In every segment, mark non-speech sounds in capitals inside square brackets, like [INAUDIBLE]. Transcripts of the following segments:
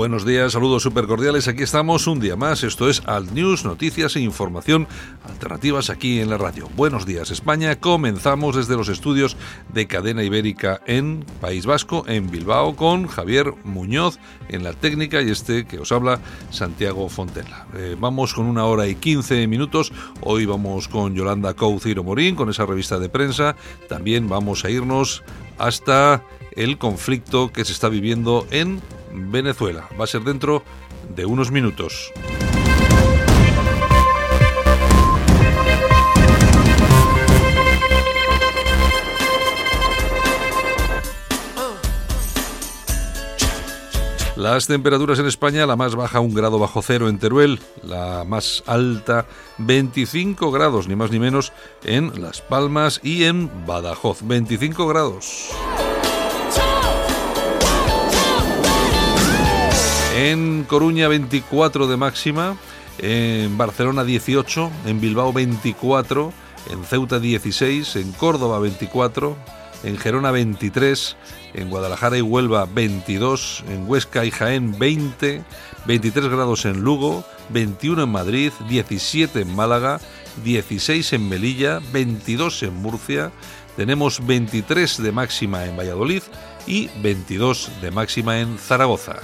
Buenos días, saludos súper cordiales. Aquí estamos un día más. Esto es Alt News, noticias e información alternativas aquí en la radio. Buenos días, España. Comenzamos desde los estudios de Cadena Ibérica en País Vasco, en Bilbao, con Javier Muñoz en la técnica y este que os habla, Santiago Fontela. Eh, vamos con una hora y quince minutos. Hoy vamos con Yolanda Couceiro Morín, con esa revista de prensa. También vamos a irnos hasta el conflicto que se está viviendo en Venezuela. Va a ser dentro de unos minutos. Las temperaturas en España, la más baja un grado bajo cero en Teruel, la más alta 25 grados, ni más ni menos, en Las Palmas y en Badajoz, 25 grados. En Coruña 24 de máxima, en Barcelona 18, en Bilbao 24, en Ceuta 16, en Córdoba 24, en Gerona 23, en Guadalajara y Huelva 22, en Huesca y Jaén 20, 23 grados en Lugo, 21 en Madrid, 17 en Málaga, 16 en Melilla, 22 en Murcia, tenemos 23 de máxima en Valladolid y 22 de máxima en Zaragoza.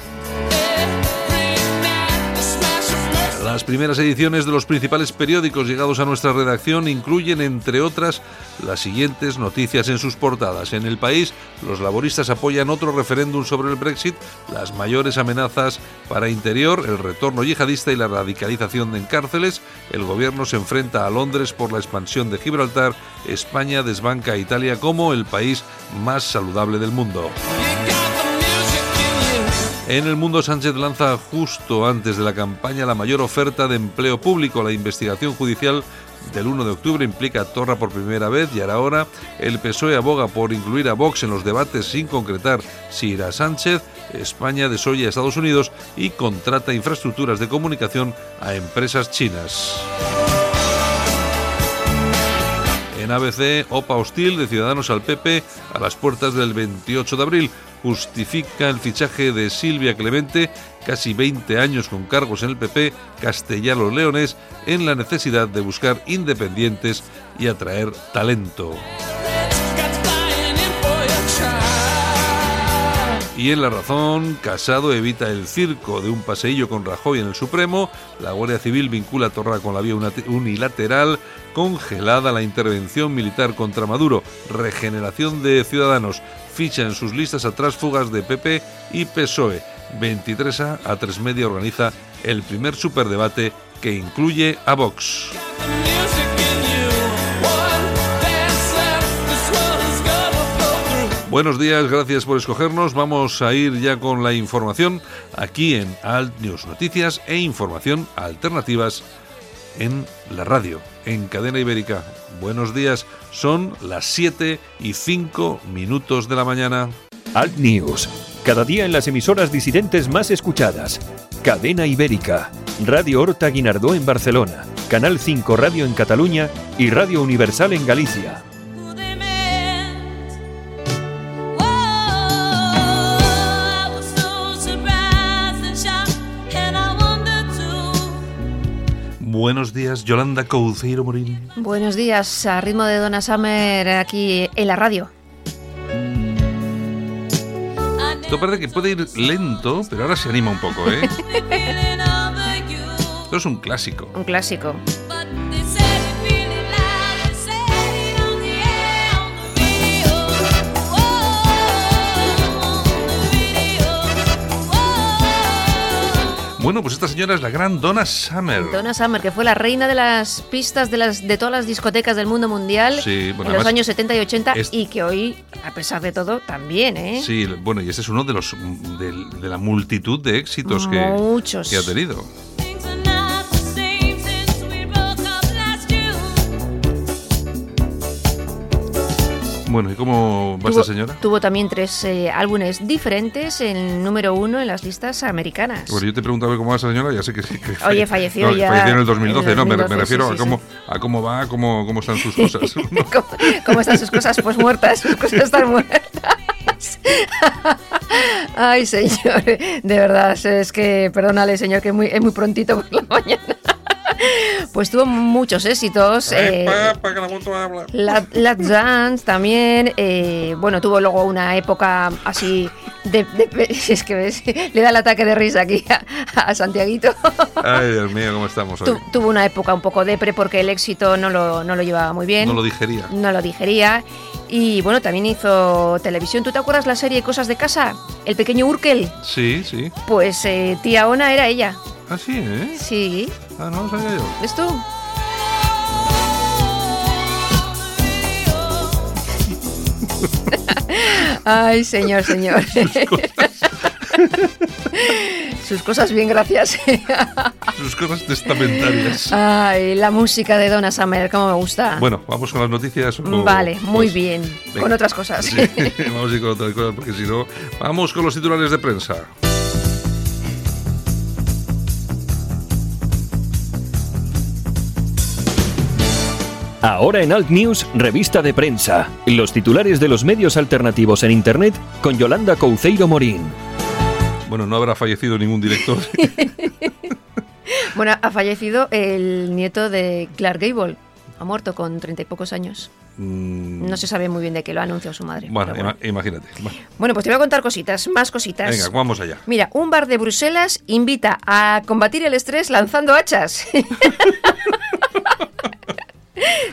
Las primeras ediciones de los principales periódicos llegados a nuestra redacción incluyen, entre otras, las siguientes noticias en sus portadas. En el país, los laboristas apoyan otro referéndum sobre el Brexit, las mayores amenazas para Interior, el retorno yihadista y la radicalización en cárceles. El gobierno se enfrenta a Londres por la expansión de Gibraltar. España desbanca a Italia como el país más saludable del mundo. En el mundo, Sánchez lanza justo antes de la campaña la mayor oferta de empleo público. La investigación judicial del 1 de octubre implica a Torra por primera vez y ahora el PSOE aboga por incluir a Vox en los debates sin concretar si irá Sánchez. España desoye a Estados Unidos y contrata infraestructuras de comunicación a empresas chinas. En ABC, OPA hostil de Ciudadanos al PP a las puertas del 28 de abril justifica el fichaje de Silvia Clemente, casi 20 años con cargos en el PP, Castellanos Leones, en la necesidad de buscar independientes y atraer talento. Y en La Razón, Casado evita el circo de un paseillo con Rajoy en el Supremo, la Guardia Civil vincula a Torra con la vía unilateral, congelada la intervención militar contra Maduro, regeneración de ciudadanos, ficha en sus listas a trásfugas de PP y PSOE. 23A a 3 media organiza el primer superdebate que incluye a Vox. Buenos días, gracias por escogernos. Vamos a ir ya con la información aquí en Alt News Noticias e información alternativas en la radio, en Cadena Ibérica. Buenos días, son las 7 y 5 minutos de la mañana. Alt News, cada día en las emisoras disidentes más escuchadas. Cadena Ibérica, Radio Horta Guinardó en Barcelona, Canal 5 Radio en Cataluña y Radio Universal en Galicia. Buenos días, Yolanda Couceiro Morín. Buenos días, a ritmo de Donna Summer aquí en la radio. Esto parece que puede ir lento, pero ahora se anima un poco, ¿eh? [LAUGHS] Esto es un clásico. Un clásico. Bueno, pues esta señora es la gran Donna Summer. Donna Summer, que fue la reina de las pistas de, las, de todas las discotecas del mundo mundial Sí, bueno, en los años 70 y 80 es- y que hoy, a pesar de todo, también, ¿eh? Sí, bueno, y este es uno de los de, de la multitud de éxitos que, Muchos. que ha tenido. Bueno, ¿y cómo va Tuvo, esta señora? tuvo también tres eh, álbumes diferentes en número uno en las listas americanas. Bueno, yo te preguntaba cómo va esa señora, ya sé que sí. [LAUGHS] que Oye, falleció ya Falleció en el 2012, en el no, me, me 2012, refiero sí, a, cómo, sí. a cómo va, cómo, cómo están sus [LAUGHS] cosas. [LAUGHS] ¿Cómo, cómo están sus cosas? Pues muertas, sus cosas están muertas. Ay, señor, de verdad, es que, perdónale, señor, que es muy, es muy prontito por la mañana. Pues tuvo muchos éxitos. eh, que la. La, Dance también, eh, bueno, tuvo luego una época así de, de- [LAUGHS] es que ves, le da el ataque de risa aquí a, a Santiaguito. Ay, Dios mío, ¿cómo estamos hoy? Tu- tuvo una época un poco depre porque el éxito no lo, no lo llevaba muy bien. No lo digería. no lo digería. Y bueno, también hizo televisión. ¿Tú te acuerdas la serie Cosas de Casa? El pequeño Urkel. Sí, sí. Pues eh, tía Ona era ella. Ah, sí, ¿eh? Sí, Ah, no lo sabía yo. ¿ves tú? [LAUGHS] Ay, señor, señor. [LAUGHS] Sus cosas bien, gracias. Sus cosas testamentarias. Ay, la música de Donna Summer, cómo me gusta. Bueno, vamos con las noticias. o- vale, muy pues, bien. venga. Con otras cosas. Sí, [LAUGHS] vamos a ir con otras cosas porque si no, vamos con los titulares de prensa. Ahora en Alt News, revista de prensa. Los titulares de los medios alternativos en Internet con Yolanda Couceiro Morín. Bueno, no habrá fallecido ningún director. [LAUGHS] Bueno, ha fallecido el nieto de Clark Gable. Ha muerto con treinta y pocos años. Mm, No se sabe muy bien de qué lo ha anunciado su madre. Bueno, bueno. ima- imagínate. Bueno, Bueno, pues te voy a contar cositas, más cositas. venga, vamos allá. Mira, un bar de Bruselas invita a combatir el estrés lanzando hachas. [LAUGHS]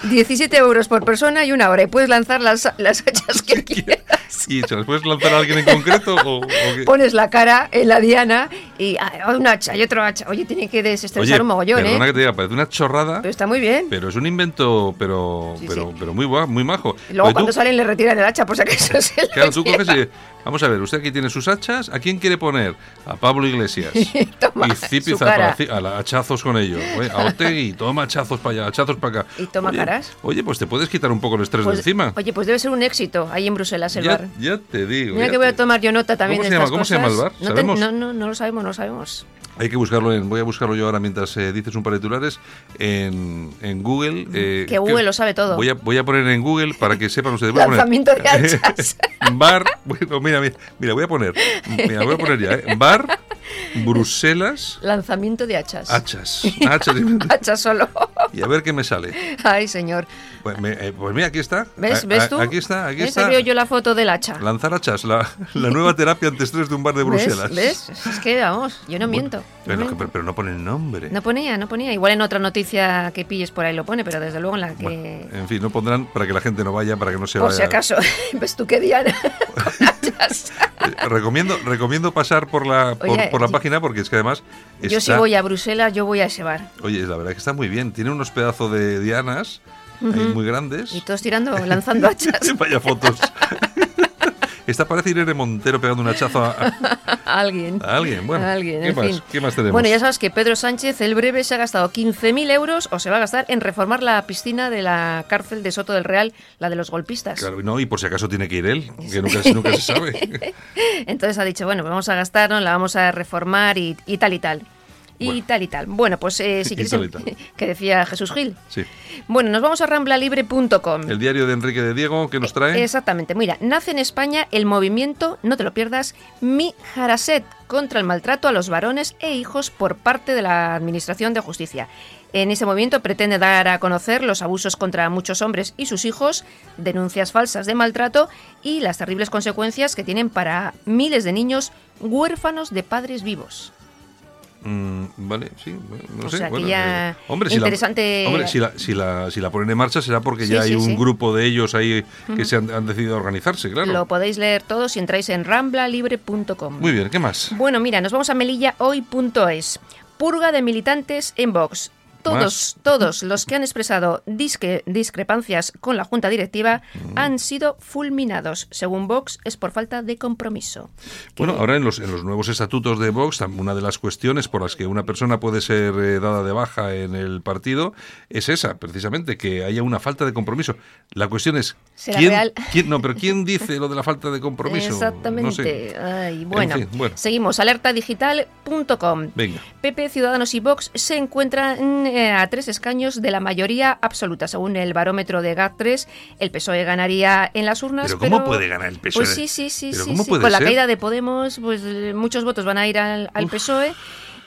17 euros por persona y una hora. Y puedes lanzar las, las hachas que [LAUGHS] quieras. ¿Y se las puedes lanzar a alguien en concreto? O, o qué? Pones la cara en la diana y ah, un hacha y otro hacha. Oye, tiene que desestresar un mogollón, perdona ¿eh? que te diga, parece una chorrada, Pero está muy bien. pero es un invento, pero, Sí, pero, sí. pero muy muy majo. Y luego cuando tú- salen le retiran el hacha, por si acaso se Claro, tú coges y... Vamos a ver, usted aquí tiene sus hachas. ¿A quién quiere poner? A Pablo Iglesias. [LAUGHS] Toma, y Zipi a la- hachazos con ellos. Oye, A Otegui, toma hachazos para allá, hachazos para acá. Y toma oye, caras. Oye, pues te puedes quitar un poco el estrés Pues, de encima. Oye, pues debe ser un éxito ahí en Bruselas el ya, bar. ya te digo. Mira ya que voy a tomar yo nota también ¿Cómo de se llama- estas cómo se llama el cosas. bar? No, no, no, no lo sabemos, no lo sabemos. Hay que buscarlo en, voy a buscarlo yo ahora mientras eh, dices un par de titulares en, en Google. eh, Que Google lo sabe todo. Voy a, voy a poner en Google para que sepan ustedes. A poner- Lanzamiento de hachas. [LAUGHS] bar, bueno, mira, mira, mira, voy a poner, mira, voy a poner ya, ¿eh? bar, Bruselas, Lanzamiento de hachas. hachas, hachas, [LAUGHS] Hachas solo. y a ver qué me sale. Ay, señor. Pues, me- eh, pues mira, aquí está. ¿Ves? A- ¿Ves tú? Aquí está, aquí está. Veo yo la foto del hacha. Lanzar hachas, la, la nueva terapia anti-estrés de un bar de Bruselas. ¿Ves? ¿Ves? Es que, vamos, yo no Bueno, miento. No Pero, miento. pero- pero no pone el nombre. No ponía, no ponía. Igual en otra noticia que pilles por ahí lo pone, pero desde luego en la que... Bueno, en fin, no pondrán para que la gente no vaya, para que no se por vaya. si acaso. ¿Ves [LAUGHS] tú qué Diana? [LAUGHS] Eh, recomiendo, recomiendo pasar por la, por, Oye, por la yo- página porque es que además Yo si voy a Bruselas, yo voy a ese bar. Oye, la verdad que está muy bien. Tiene unos pedazos de dianas ahí muy grandes. Y todos tirando, lanzando hachas [LAUGHS] Vaya fotos. Esta parece Irene Montero pegando un hachazo a, [LAUGHS] alguien. a alguien. Bueno, A alguien, ¿qué, en más? fin. ¿qué más tenemos? Bueno, ya sabes que Pedro Sánchez, el breve, se ha gastado 15.000 euros o se va a gastar en reformar la piscina de la cárcel de Soto del Real, la de los golpistas. Claro, no, y por si acaso tiene que ir él, que nunca, nunca se sabe. [LAUGHS] Entonces ha dicho, bueno, pues vamos a gastarnos, la vamos a reformar y, y tal y tal. Y tal y tal. Bueno, pues eh, si [LAUGHS] quieres... tal y tal. [LAUGHS] que decía Jesús Gil. Sí. Bueno, nos vamos a ramblalibre.com. El diario de Enrique de Diego, que nos trae? Exactamente. Mira, nace en España el movimiento, no te lo pierdas, Mi Jaraset, contra el maltrato a los varones e hijos por parte de la Administración de Justicia. En ese movimiento pretende dar a conocer los abusos contra muchos hombres y sus hijos, denuncias falsas de maltrato y las terribles consecuencias que tienen para miles de niños huérfanos de padres vivos. Mm, vale, sí, no O sé. sea, bueno, ya eh, hombre, si la- interesante- hombre, si la, si, la, si la ponen en marcha será porque Sí, ya hay sí, un sí. grupo de ellos ahí que se han, han decidido organizarse, claro. Lo podéis leer todo si entráis en ramblalibre.com. Muy bien, ¿qué más? Bueno, mira, nos vamos a melillahoy.es. Purga de militantes en Vox. Todos, todos los que han expresado disque- discrepancias con la junta directiva Mm. han sido fulminados. Según Vox, es por falta de compromiso. Bueno, ahora en los, en los nuevos estatutos de Vox, una de las cuestiones por las que una persona puede ser eh, dada de baja en el partido es esa, precisamente, que haya una falta de compromiso. La cuestión es, ¿Será ¿quién, real? quién- no, pero ¿quién [LAUGHS] dice lo de la falta de compromiso? Exactamente. No sé. Ay, bueno, fin, bueno. seguimos. Alertadigital.com. Venga. PP, Ciudadanos y Vox se encuentran eh, a tres escaños de la mayoría absoluta. Según el barómetro de GAT3, el PSOE ganaría en las urnas. Pero ¿cómo puede ganar el PSOE? Pues sí, sí, sí. ¿Pero sí, Con la caída de Podemos, pues eh, muchos votos van a ir al, al PSOE.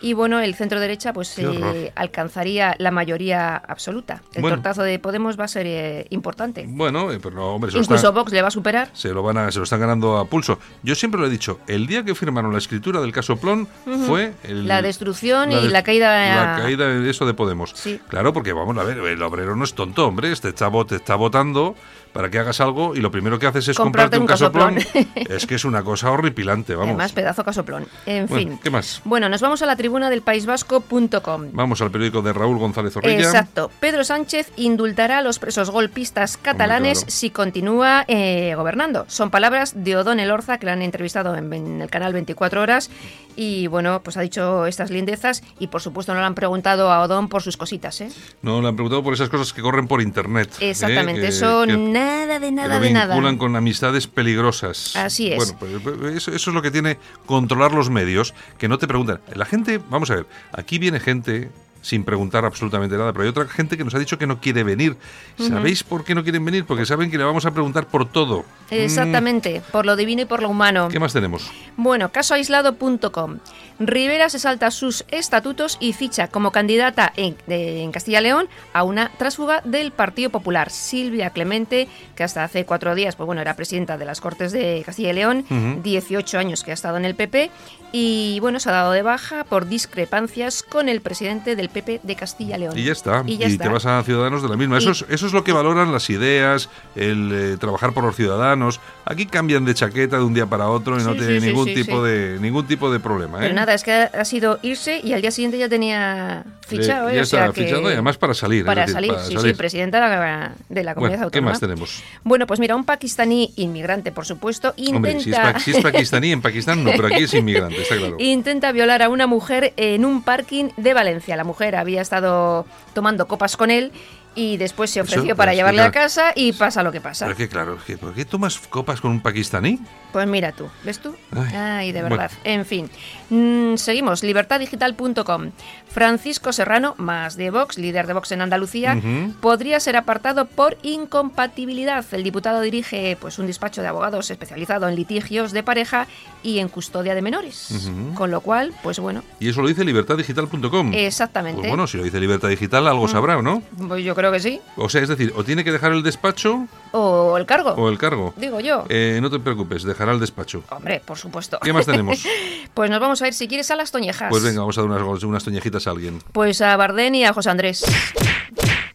Y bueno, el centro derecha pues eh, alcanzaría la mayoría absoluta. El Bueno. tortazo de Podemos va a ser eh, importante. Bueno, eh, pero no, hombre, se Incluso están, Vox le va a superar. se, lo van a, se lo están ganando a pulso. Yo siempre lo he dicho, el día que firmaron la escritura del caso Plon fue el- La destrucción y la caída- La caída de eso de Podemos. Sí. Claro, porque vamos a ver, el obrero no es tonto, hombre. Este chavo te está votando para que hagas algo y lo primero que haces es Comprarte comprarte un, casoplón. casoplón. es que es una cosa horripilante, [LAUGHS] vamos. Además, pedazo casoplón. En Bueno, fin. ¿qué más? Bueno, nos vamos a la tribuna del País Vasco.com. Vamos al periódico de Raúl González Zorrilla. Exacto. Pedro Sánchez indultará a los presos golpistas catalanes claro. si continúa eh, gobernando. Son palabras de O'Donnell Orza, que le han entrevistado en, en el canal 24 Horas. Y bueno, pues ha dicho estas lindezas. Y por supuesto, no le han preguntado a O'Donnell por sus cositas. ¿eh? No, le han preguntado por esas cosas que corren por internet. ¿eh? Exactamente. Que- Eso, que- nada de nada de nada. vinculan con amistades peligrosas. Así es. Bueno, pues, pues, eso, eso es lo que tiene controlar los medios, que no te preguntan. La gente, vamos a ver, aquí viene gente sin preguntar absolutamente nada, pero hay otra gente que nos ha dicho que no quiere venir. ¿Sabéis por qué no quieren venir? Porque saben que le vamos a preguntar por todo. Exactamente. Por lo divino y por lo humano. Mm, ¿Qué más tenemos? Bueno, casoaislado.com. Rivera se salta sus estatutos y ficha como candidata en, de- en Castilla León a una trásfuga del Partido Popular. Silvia Clemente, que hasta hace cuatro días pues bueno, era presidenta de las Cortes de Castilla y León, Ujú. 18 años que ha estado en el PP y bueno, se ha dado de baja por discrepancias con el presidente del PP de Castilla y León. Y ya está. Y Y, ya está. te vas a Ciudadanos de la misma. Eso es, eso es lo que valoran las ideas, el eh, trabajar por los ciudadanos. Aquí cambian de chaqueta de un día para otro y no tiene sí, ningún sí, tipo de ningún tipo de problema. Pero ¿eh? nada, es que ha, sido irse y al día siguiente ya tenía fichado. Eh, ¿eh? ya O sea está que- fichado y además para salir. Para decir, salir, para sí, salir. sí, presidenta de la, de la comunidad Bueno, ¿qué autónoma. más tenemos? Bueno, pues mira, un pakistaní inmigrante, por supuesto, intenta, Hombre, si es, pa- si es pakistaní, en Pakistán no, pero aquí es inmigrante, está claro. [LAUGHS] intenta violar a una mujer en un parking de Valencia. La mujer había estado tomando copas con él y después se ofreció para llevarle a casa y pasa lo que pasa. Pero que claro, que, ¿por qué tomas copas con un pakistaní? Pues mira tú, ¿ves tú? Ay, Ay, de bueno. verdad. En fin. Mm, seguimos, libertaddigital.com. Francisco Serrano, más de Vox, líder de Vox en Andalucía, podría ser apartado por incompatibilidad. El diputado dirige pues un despacho de abogados especializado en litigios de pareja y en custodia de menores. Con lo cual, pues bueno, Y eso lo dice libertaddigital.com. exactamente. Pues bueno, si lo dice Libertad Digital, algo sabrá, ¿o no? Pues yo creo que sí. O sea, es decir, o tiene que dejar el despacho O el cargo, o el cargo. digo yo. Eh, no te preocupes, dejará el despacho. Hombre, por supuesto. ¿Qué más tenemos? [LAUGHS] Pues nos vamos a ir, si quieres, a las toñejas. Pues venga, vamos a dar unas, unas toñejitas a alguien. Pues a Bardén y a José Andrés.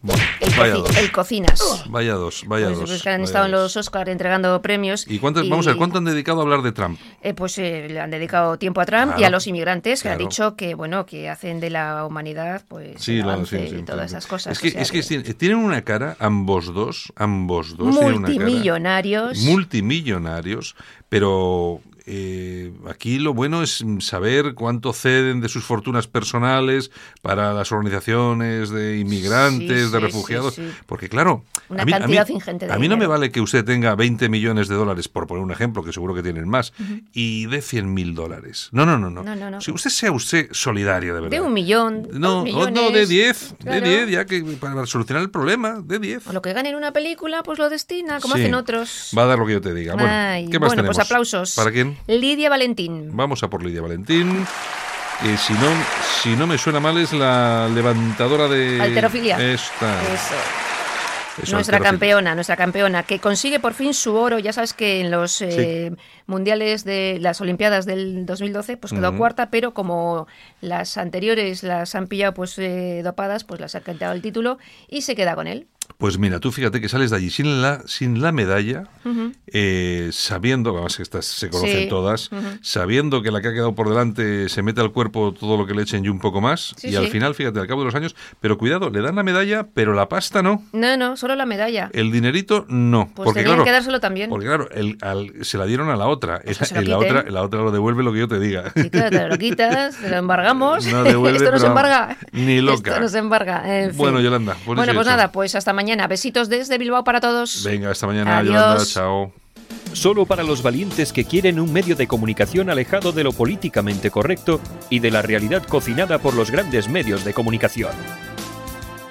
Bueno, El, vaya coci- dos. el cocinas. Vaya dos, vaya Pues, dos. pues que han vaya estado en los Oscar entregando premios. ¿Y vamos a ver, cuánto han dedicado a hablar de Trump? Eh, pues eh, le han dedicado tiempo a Trump y a los inmigrantes que han dicho que bueno que hacen de la humanidad pues Sí, el lo- avance sí, sí, y todas esas cosas. Es que, o sea es que tienen- tienen una cara, ambos dos, ambos dos multimillonarios. multimillonarios, pero eh, aquí lo bueno es saber cuánto ceden de sus fortunas personales para las organizaciones de inmigrantes, Sí, de sí, refugiados, sí, porque claro, Una a mí, cantidad ingente de a mí no me vale que usted tenga 20 millones de dólares, por poner un ejemplo, que seguro que tienen más, y de 100 mil dólares. No, no, no, no. No, no, no. Si usted sea usted solidario de verdad. de un millón. No, o no, de millones, 10, claro. de 10, ya que para solucionar el problema, de 10. O lo que gane en una película, pues lo destina, como Sí. hacen otros. Va a dar lo que yo te diga. Bueno, Ay, ¿qué más bueno, tenemos? pues aplausos. ¿Para quién? Lidia Valentín. Vamos a por Lidia Valentín. si no, si no me suena mal es la levantadora de... Alterofilia. Esta. Eso. Eso, nuestra campeona, nuestra campeona, que consigue por fin su oro. Ya sabes que en los eh, mundiales de las Olimpiadas del 2012, pues quedó cuarta, pero como las anteriores las han pillado pues eh, dopadas, pues las ha cantado el título y se queda con él. Pues mira, tú fíjate que sales de allí sin la, sin la medalla, eh, sabiendo, además que estas se conocen Sí. todas, sabiendo que la que ha quedado por delante se mete al cuerpo todo lo que le echen y un poco más, Sí, y al final, fíjate, al cabo de los años, pero cuidado, le dan la medalla, pero la pasta no, No, no, solo la medalla. el dinerito no. Pues porque claro, que dárselo también. porque claro, el- al- se la dieron a la otra, Pues la otra, la otra lo devuelve lo que yo te diga. Sí, claro, te lo quitas, te lo embargamos. [LAUGHS] No devuelve, [LAUGHS] Esto no se pero embarga. ni loca. Esto no se embarga. en fin. Bueno, Yolanda, pues Bueno, pues hecho. nada, pues hasta mañana. Besitos desde Bilbao para todos. Venga, hasta mañana, Adiós. Yolanda, chao. Solo para los valientes que quieren un medio de comunicación alejado de lo políticamente correcto y de la realidad cocinada por los grandes medios de comunicación.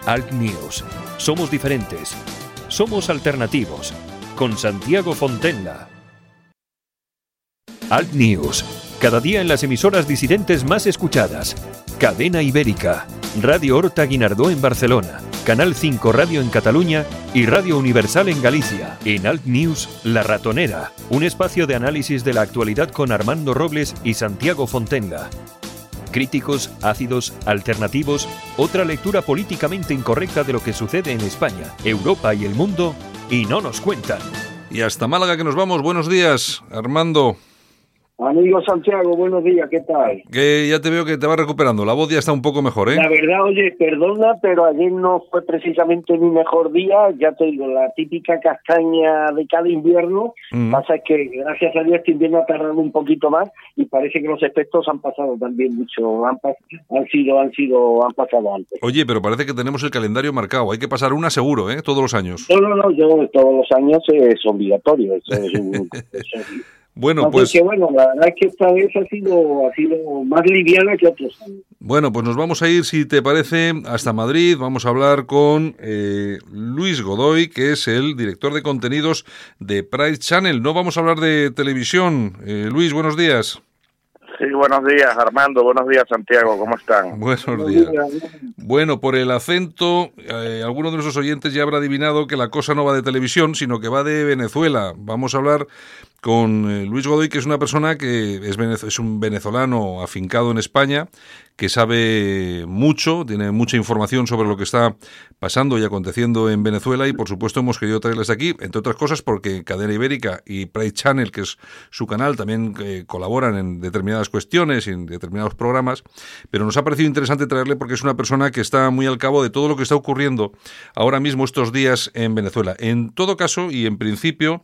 Alt News. Somos diferentes. Somos alternativos. Con Santiago Fontenla. Alt News. Cada día en las emisoras disidentes más escuchadas. Cadena Ibérica. Radio Horta Guinardó en Barcelona. Canal 5 Radio en Cataluña y Radio Universal en Galicia. En Alt News, La Ratonera. Un espacio de análisis de la actualidad con Armando Robles y Santiago Fontenga. Críticos, ácidos, alternativos, otra lectura políticamente incorrecta de lo que sucede en España, Europa y el mundo, y no nos cuentan. Y hasta Málaga que nos vamos. Buenos días, Armando. Amigo Santiago, buenos días, ¿qué tal? Que ya te veo que te vas recuperando. La voz ya está un poco mejor, ¿eh? La verdad, oye, perdona, pero ayer no fue precisamente mi mejor día, ya te digo, la típica castaña de cada invierno, Mm. pasa es que gracias a Dios este invierno ha tardado un poquito más y parece que los efectos han pasado también mucho, han, han sido, han sido, han pasado antes. Oye, pero parece que tenemos el calendario marcado. Hay que pasar una seguro, ¿eh? Todos los años. No, no, no, yo todos los años es obligatorio, eso es un- eso es- [LAUGHS] Bueno, Así pues que bueno, la verdad es que esta vez ha sido, ha sido más liviana que otros años. bueno, pues nos vamos a ir, si te parece, hasta Madrid. Vamos a hablar con eh, Luis Godoy, que es el director de contenidos de Pride Channel. No vamos a hablar de televisión. Eh, Luis, buenos días. Sí, buenos días, Armando. Buenos días, Santiago. ¿Cómo están? Buenos días. Bueno, por el acento, eh, alguno de nuestros oyentes ya habrá adivinado que la cosa no va de televisión, sino que va de Venezuela. Vamos a hablar con eh, Luis Godoy, que es una persona que es, es un venezolano afincado en España, que sabe mucho, tiene mucha información sobre lo que está pasando y aconteciendo en Venezuela y por supuesto hemos querido traerles aquí, entre otras cosas porque Cadena Ibérica y Pride Channel, que es su canal, también eh, colaboran en determinadas cuestiones y en determinados programas, pero nos ha parecido interesante traerle porque es una persona que está muy al cabo de todo lo que está ocurriendo ahora mismo estos días en Venezuela. En todo caso y en principio,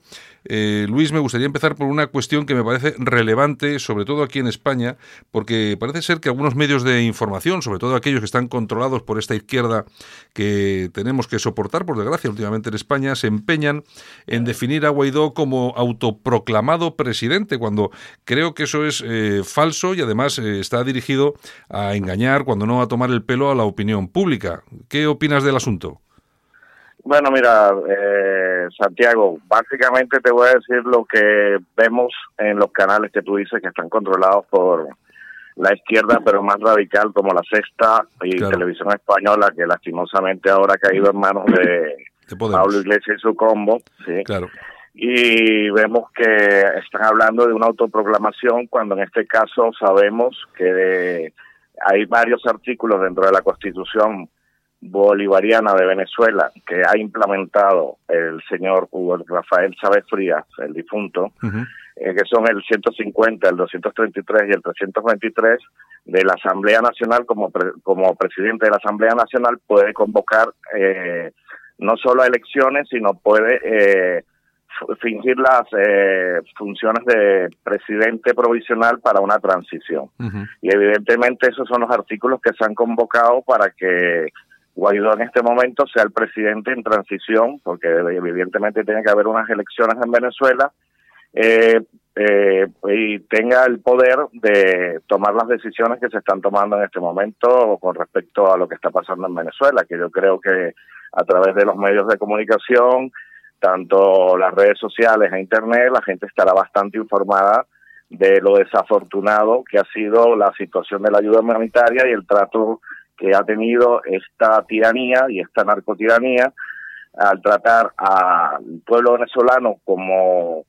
eh, Luis, me gustaría empezar por una cuestión que me parece relevante, sobre todo aquí en España, porque parece ser que algunos medios de información, sobre todo aquellos que están controlados por esta izquierda que tenemos que soportar, por desgracia, últimamente en España, se empeñan en definir a Guaidó como autoproclamado presidente, cuando creo que eso es eh, falso y además eh, está dirigido a engañar, cuando no a tomar el pelo a la opinión pública. ¿Qué opinas del asunto? Bueno, mira, eh, Santiago, básicamente te voy a decir lo que vemos en los canales que tú dices que están controlados por la izquierda, pero más radical, como la Sexta y Claro. Televisión Española, que lastimosamente ahora ha caído en manos de De. Pablo Iglesias y su combo. ¿sí? Claro. y vemos que están hablando de una autoproclamación cuando en este caso sabemos que hay varios artículos dentro de la Constitución bolivariana de Venezuela que ha implementado el señor Hugo Rafael Chávez Frías, el difunto. Eh, que son el 150, el 233 y el 323 de la Asamblea Nacional como pre- como presidente de la Asamblea Nacional puede convocar eh, no solo a elecciones sino puede eh, fingir las eh, funciones de presidente provisional para una transición. Y evidentemente esos son los artículos que se han convocado para que Guaidó en este momento sea el presidente en transición, porque evidentemente tiene que haber unas elecciones en Venezuela, eh, eh, y tenga el poder de tomar las decisiones que se están tomando en este momento con respecto a lo que está pasando en Venezuela, que yo creo que a través de los medios de comunicación, tanto las redes sociales e internet, la gente estará bastante informada de lo desafortunado que ha sido la situación de la ayuda humanitaria y el trato que ha tenido esta tiranía y esta narcotiranía al tratar al pueblo venezolano como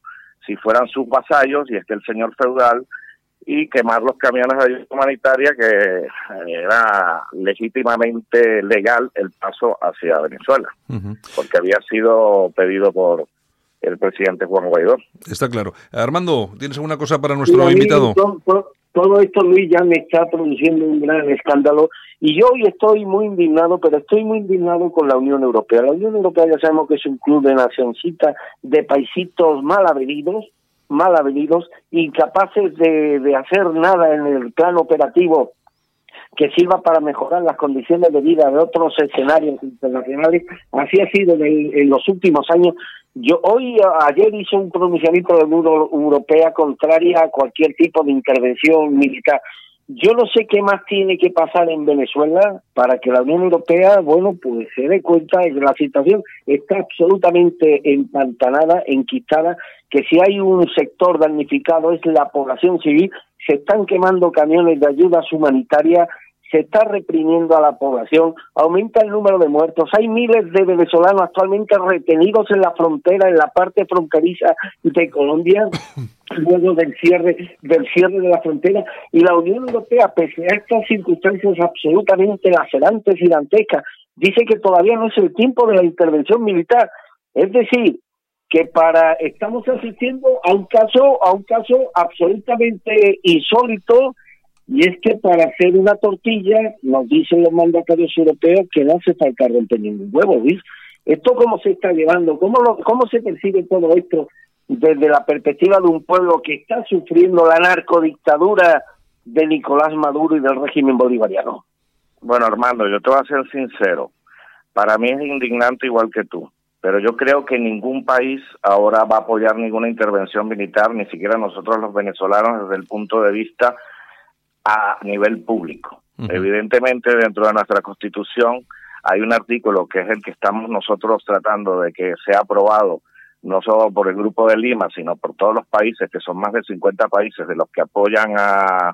si fueran sus vasallos y es que el señor feudal y quemar los camiones de ayuda humanitaria que era legítimamente legal el paso hacia Venezuela, porque había sido pedido por el presidente Juan Guaidó. Está claro. Armando, ¿tienes alguna cosa para nuestro invitado? to- to- Todo esto, Luis, ya me está produciendo un gran escándalo y yo hoy estoy muy indignado, pero estoy muy indignado con la Unión Europea. La Unión Europea ya sabemos que es un club de nacioncita de paisitos mal avenidos, mal avenidos, incapaces de, hacer nada en el plano operativo que sirva para mejorar las condiciones de vida de otros escenarios internacionales. Así ha sido en, en los últimos años. Yo hoy, ayer hice un pronunciamiento de la Unión Europea contraria a cualquier tipo de intervención militar. Yo no sé qué más tiene que pasar en Venezuela para que la Unión Europea, bueno, pues se dé cuenta de que la situación está absolutamente empantanada, enquistada, que si hay un sector damnificado es la población civil, se están quemando camiones de ayudas humanitarias, se está reprimiendo a la población, aumenta el número de muertos, hay miles de venezolanos actualmente retenidos en la frontera, en la parte fronteriza de Colombia, [COUGHS] luego del cierre, del cierre de la frontera, y la Unión Europea, pese a estas circunstancias absolutamente lacerantes y dantescas, dice que todavía no es el tiempo de la intervención militar. Es decir, que para estamos asistiendo a un caso a un caso absolutamente insólito y es que para hacer una tortilla nos dicen los mandatarios europeos que no hace falta romper ningún huevo ¿ves? esto cómo se está llevando cómo lo, cómo se percibe todo esto desde la perspectiva de un pueblo que está sufriendo la narcodictadura de Nicolás Maduro y del régimen bolivariano Bueno, Armando, yo te voy a ser sincero. Para mí es indignante igual que tú, pero yo creo que ningún país ahora va a apoyar ninguna intervención militar, ni siquiera nosotros los venezolanos desde el punto de vista a nivel público. Evidentemente, dentro de nuestra constitución hay un artículo que es el que estamos nosotros tratando de que sea aprobado no solo por el Grupo de Lima, sino por todos los países, que son más de 50 países de los que apoyan a,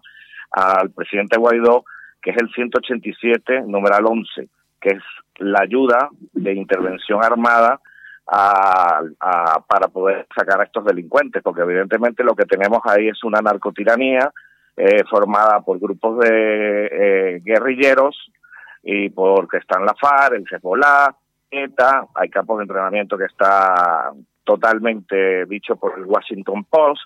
al presidente Guaidó, que es el 187, numeral 11, que es la ayuda de intervención armada a, a- para poder sacar a estos delincuentes, porque evidentemente lo que tenemos ahí es una narcotiranía eh, formada por grupos de eh, guerrilleros y porque están la FARC, el Hezbollah, ETA, hay campos de entrenamiento que está totalmente dicho por el Washington Post,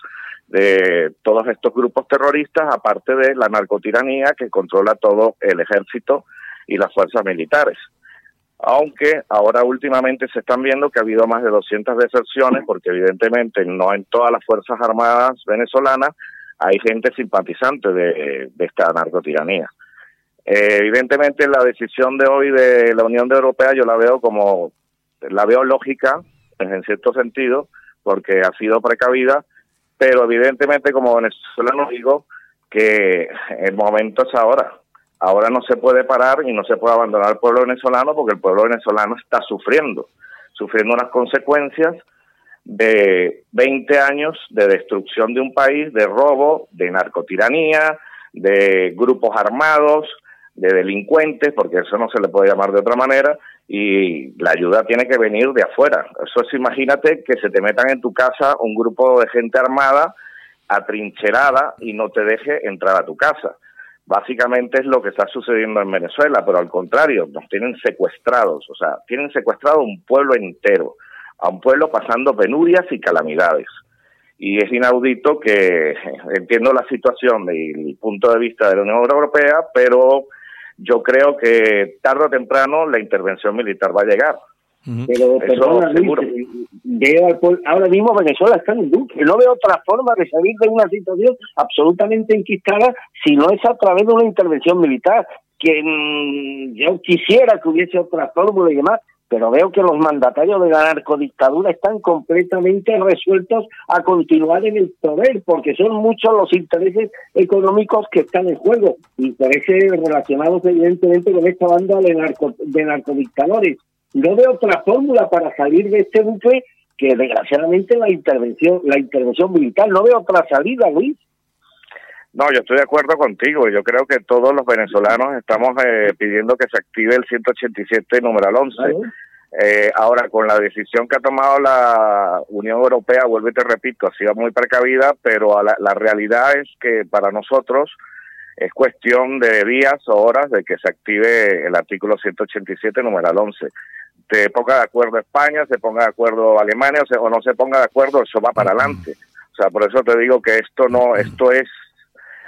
de todos estos grupos terroristas, aparte de la narcotiranía que controla todo el ejército y las fuerzas militares. Aunque ahora últimamente se están viendo que ha habido más de 200 deserciones, porque evidentemente no en todas las Fuerzas Armadas venezolanas hay gente simpatizante de, esta narcotiranía. Eh, evidentemente la decisión de hoy de la Unión Europea yo la veo como, la veo lógica en cierto sentido, porque ha sido precavida, pero evidentemente como venezolano digo que el momento es ahora. Ahora no se puede parar y no se puede abandonar al pueblo venezolano porque el pueblo venezolano está sufriendo, sufriendo unas consecuencias de 20 años de destrucción de un país, de robo, de narcotiranía, de grupos armados, de delincuentes, porque eso no se le puede llamar de otra manera, y la ayuda tiene que venir de afuera. Eso es, imagínate que se te metan en tu casa un grupo de gente armada, atrincherada, y no te deje entrar a tu casa. Básicamente es lo que está sucediendo en Venezuela, pero al contrario, nos tienen secuestrados, o sea, tienen secuestrado un pueblo entero, a un pueblo pasando penurias y calamidades. Y es inaudito que [LAUGHS] entiendo la situación desde el punto de vista de la Unión Europea, pero yo creo que tarde o temprano la intervención militar va a llegar. Ujú. Pero, Eso perdona, Luis, seguro. veo al pueblo- ahora mismo Venezuela está en duque. No veo otra forma de salir de una situación absolutamente enquistada si no es a través de una intervención militar. Que mm, yo quisiera que hubiese otra fórmula y demás, pero veo que los mandatarios de la narcodictadura están completamente resueltos a continuar en el poder, porque son muchos los intereses económicos que están en juego, intereses relacionados evidentemente con esta banda de, narco, de narcodictadores. No veo otra fórmula para salir de este bucle que desgraciadamente la intervención, la intervención militar. No veo otra salida, Luis. No, yo estoy de acuerdo contigo. Yo creo que todos los venezolanos estamos eh, pidiendo que se active el 187 numeral 11. ¿vale? Eh, ahora, con la decisión que ha tomado la Unión Europea, vuelvo y te repito, ha sido muy precavida, pero a la, la realidad es que para nosotros es cuestión de días o horas de que se active el artículo 187, numeral 11. Se ponga de acuerdo España, se ponga de acuerdo Alemania o, se- o no se ponga de acuerdo, eso va para adelante. O sea, por eso te digo que esto no, esto es,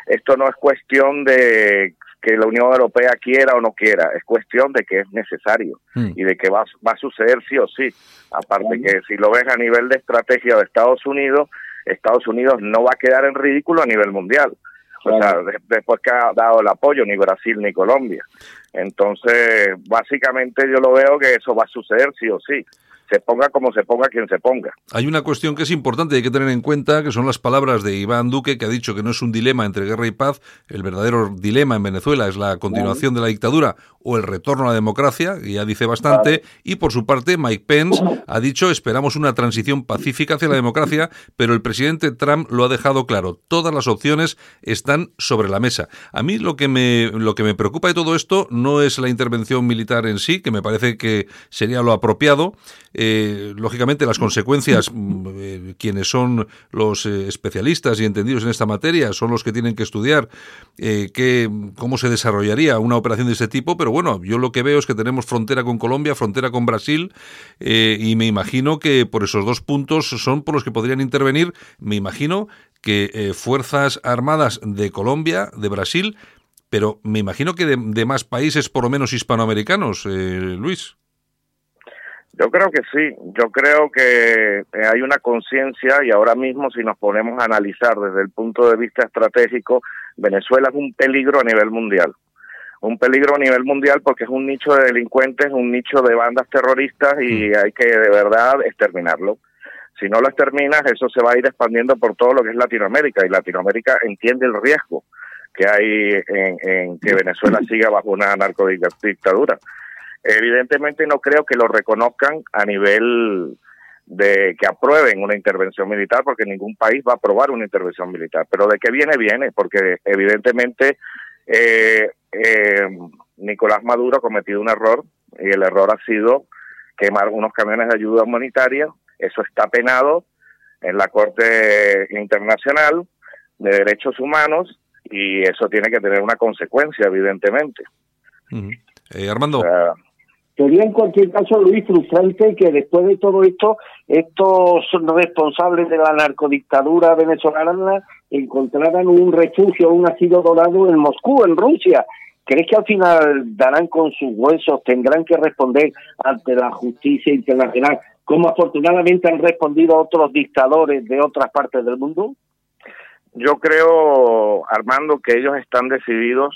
esto no es cuestión de que la Unión Europea quiera o no quiera, es cuestión de que es necesario Mm. y de que va, va a suceder sí o sí. Aparte que si lo ves a nivel de estrategia de Estados Unidos, Estados Unidos no va a quedar en ridículo a nivel mundial. O sea, de- después que ha dado el apoyo ni Brasil ni Colombia. Entonces, básicamente yo lo veo que eso va a suceder sí o sí. Se ponga como se ponga quien se ponga. Hay una cuestión que es importante y hay que tener en cuenta, que son las palabras de Iván Duque, que ha dicho que no es un dilema entre guerra y paz, el verdadero dilema en Venezuela es la continuación de la dictadura o el retorno a la democracia, y ya dice bastante, y por su parte Mike Pence ha dicho esperamos una transición pacífica hacia la democracia, pero el presidente Trump lo ha dejado claro, todas las opciones están sobre la mesa. A mí lo que me, lo que me preocupa de todo esto no es la intervención militar en sí, que me parece que sería lo apropiado, lógicamente las consecuencias, [LAUGHS] mm, eh, quienes son los eh, especialistas y entendidos en esta materia, son los que tienen que estudiar eh, qué- cómo se desarrollaría una operación de este tipo, pero bueno, yo lo que veo es que tenemos frontera con Colombia, frontera con Brasil, eh, y me imagino que por esos dos puntos son por los que podrían intervenir, me imagino que eh, Fuerzas Armadas de Colombia, de Brasil, pero me imagino que de, de más países, por lo menos hispanoamericanos, eh, Luis. Yo creo que sí, yo creo que eh, hay una conciencia y ahora mismo si nos ponemos a analizar desde el punto de vista estratégico, Venezuela es un peligro a nivel mundial. Un peligro a nivel mundial porque es un nicho de delincuentes, un nicho de bandas terroristas y hay que de verdad exterminarlo. Si no lo exterminas, eso se va a ir expandiendo por todo lo que es Latinoamérica y Latinoamérica entiende el riesgo que hay en, en que Venezuela siga bajo una narcodictadura. Evidentemente no creo que lo reconozcan a nivel de que aprueben una intervención militar, porque ningún país va a aprobar una intervención militar. Pero de qué viene, viene, porque evidentemente eh, eh, Nicolás Maduro ha cometido un error y el error ha sido quemar unos camiones de ayuda humanitaria. Eso está penado en la Corte Internacional de Derechos Humanos y eso tiene que tener una consecuencia, evidentemente. Eh, Armando. O sea, Sería en cualquier caso, Luis, frustrante que después de todo esto, estos responsables de la narcodictadura venezolana encontraran un refugio, un asilo dorado en Moscú, en Rusia. ¿Crees que al final darán con sus huesos, tendrán que responder ante la justicia internacional, como afortunadamente han respondido otros dictadores de otras partes del mundo? yo creo, Armando, que ellos están decididos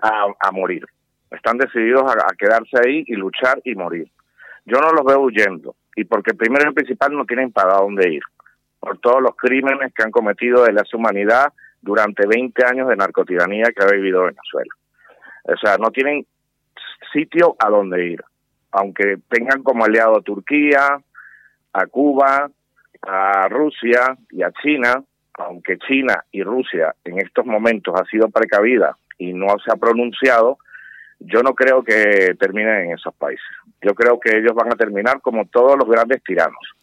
a, a morir. Están decididos a, quedarse ahí y luchar y morir. Yo no los veo huyendo. Y porque primero y principal no tienen para dónde ir. Por todos los crímenes que han cometido de la humanidad durante 20 años de narcotiranía que ha vivido Venezuela. O sea, no tienen sitio a dónde ir. Aunque tengan como aliado a Turquía, a Cuba, a Rusia y a China, aunque China y Rusia en estos momentos ha sido precavida y no se ha pronunciado, yo no creo que terminen en esos países. Yo creo que ellos van a terminar como todos los grandes tiranos,